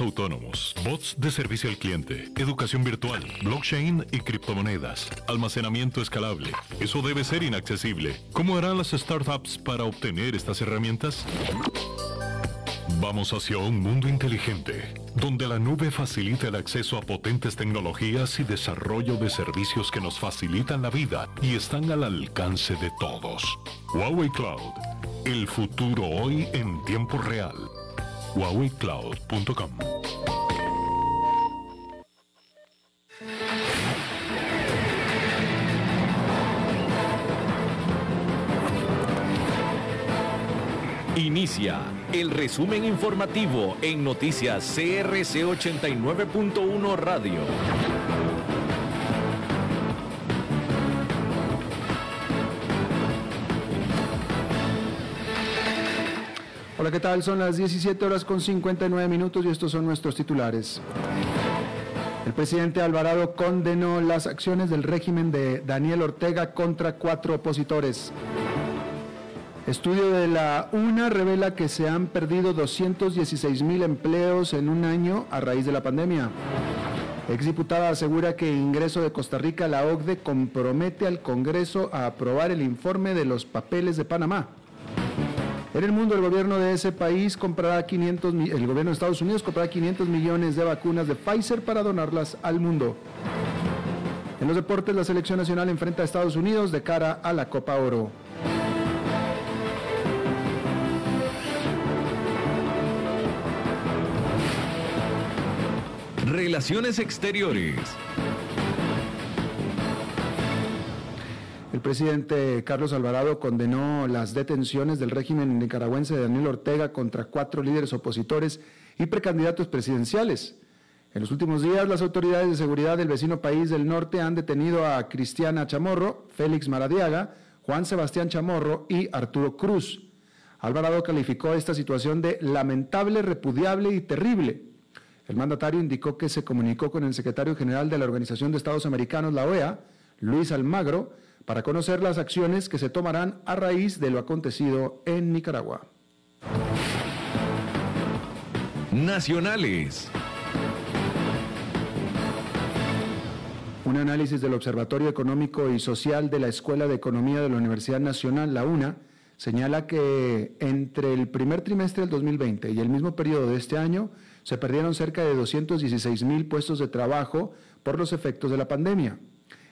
Autónomos, bots de servicio al cliente, educación virtual, blockchain y criptomonedas, almacenamiento escalable. Eso debe ser inaccesible. ¿Cómo harán las startups para obtener estas herramientas? Vamos hacia un mundo inteligente, donde la nube facilita el acceso a potentes tecnologías y desarrollo de servicios que nos facilitan la vida y están al alcance de todos. Huawei Cloud, el futuro hoy en tiempo real. huaweicloud.com
Inicia el resumen informativo en noticias CRC 89.1 Radio.
Hola, ¿qué tal? Son las 17 horas con 59 minutos y estos son nuestros titulares. El presidente Alvarado condenó las acciones del régimen de Daniel Ortega contra cuatro opositores. Estudio de la UNA revela que se han perdido 216 mil empleos en un año a raíz de la pandemia. Exdiputada asegura que ingreso de Costa Rica a la OCDE compromete al Congreso a aprobar el informe de los papeles de Panamá. En el mundo, el gobierno de ese país comprará 500, mi- el gobierno de Estados Unidos comprará 500 millones de vacunas de Pfizer para donarlas al mundo. En los deportes, la selección nacional enfrenta a Estados Unidos de cara a la Copa Oro.
Relaciones Exteriores.
El presidente Carlos Alvarado condenó las detenciones del régimen nicaragüense de Daniel Ortega contra cuatro líderes opositores y precandidatos presidenciales. En los últimos días, las autoridades de seguridad del vecino país del norte han detenido a Cristiana Chamorro, Félix Maradiaga, Juan Sebastián Chamorro y Arturo Cruz. Alvarado calificó esta situación de lamentable, repudiable y terrible. El mandatario indicó que se comunicó con el secretario general de la Organización de Estados Americanos, la OEA, Luis Almagro, para conocer las acciones que se tomarán a raíz de lo acontecido en Nicaragua.
Nacionales.
Un análisis del Observatorio Económico y Social de la Escuela de Economía de la Universidad Nacional, la UNA, señala que entre el primer trimestre del 2020 y el mismo periodo de este año se perdieron cerca de 216 mil puestos de trabajo por los efectos de la pandemia.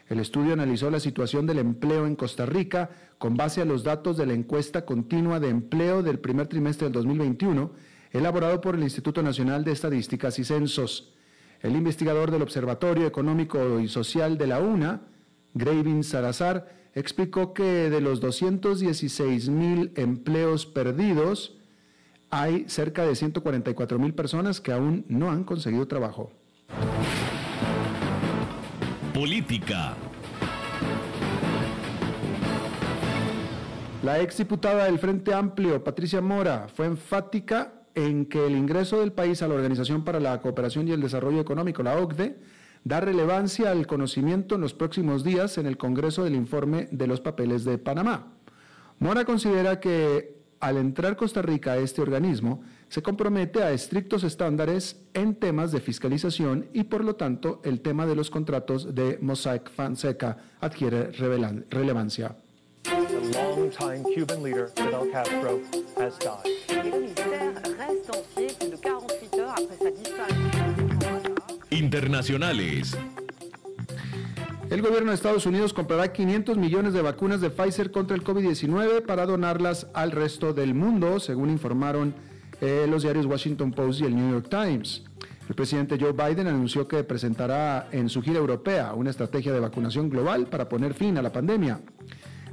El estudio analizó la situación del empleo en Costa Rica con base a los datos de la encuesta continua de empleo del primer trimestre del 2021, elaborado por el Instituto Nacional de Estadísticas y Censos. El investigador del Observatorio Económico y Social de la UNA, Gravin Salazar, explicó que de los 216 mil empleos perdidos, hay cerca de 144 mil personas que aún no han conseguido trabajo
política.
La exdiputada del Frente Amplio, Patricia Mora, fue enfática en que el ingreso del país a la Organización para la Cooperación y el Desarrollo Económico, la OCDE, da relevancia al conocimiento en los próximos días en el Congreso del informe de los papeles de Panamá. Mora considera que al entrar Costa Rica a este organismo, se compromete a estrictos estándares en temas de fiscalización y por lo tanto el tema de los contratos de Mosaic Fonseca adquiere relevancia.
Internacionales.
El gobierno de Estados Unidos comprará 500 millones de vacunas de Pfizer contra el COVID-19 para donarlas al resto del mundo, según informaron eh, los diarios Washington Post y el New York Times. El presidente Joe Biden anunció que presentará en su gira europea una estrategia de vacunación global para poner fin a la pandemia.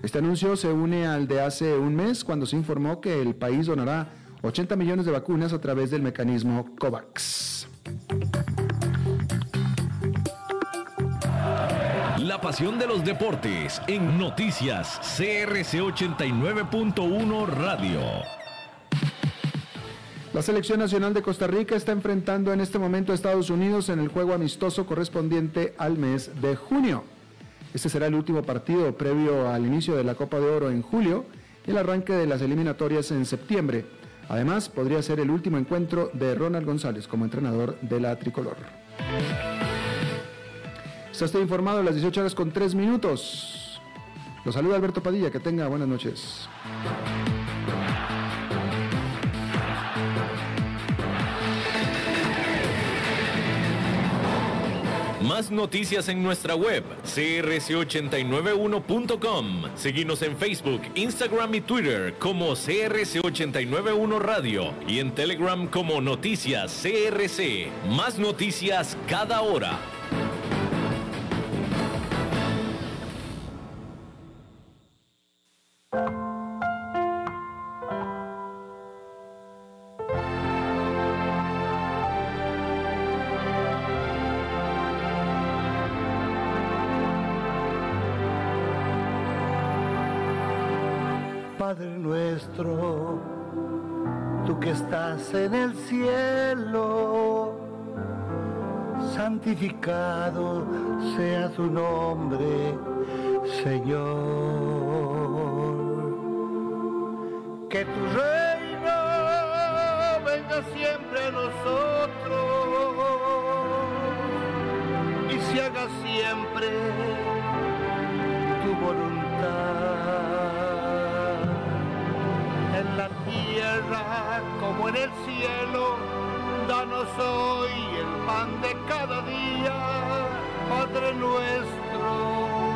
Este anuncio se une al de hace un mes cuando se informó que el país donará 80 millones de vacunas a través del mecanismo COVAX.
La pasión de los deportes en noticias CRC 89.1 Radio.
La selección nacional de Costa Rica está enfrentando en este momento a Estados Unidos en el juego amistoso correspondiente al mes de junio. Este será el último partido previo al inicio de la Copa de Oro en julio y el arranque de las eliminatorias en septiembre. Además, podría ser el último encuentro de Ronald González como entrenador de la tricolor. Está informado a las 18 horas con 3 minutos. Lo saluda Alberto Padilla, que tenga buenas noches.
Más noticias en nuestra web, crc891.com. Seguimos en Facebook, Instagram y Twitter como CRC891 Radio y en Telegram como Noticias CRC. Más noticias cada hora.
Santificado sea tu nombre, Señor. Que tu reino venga siempre a nosotros y se haga siempre tu voluntad en la tierra como en el cielo. Hoy el pan de cada día, Padre nuestro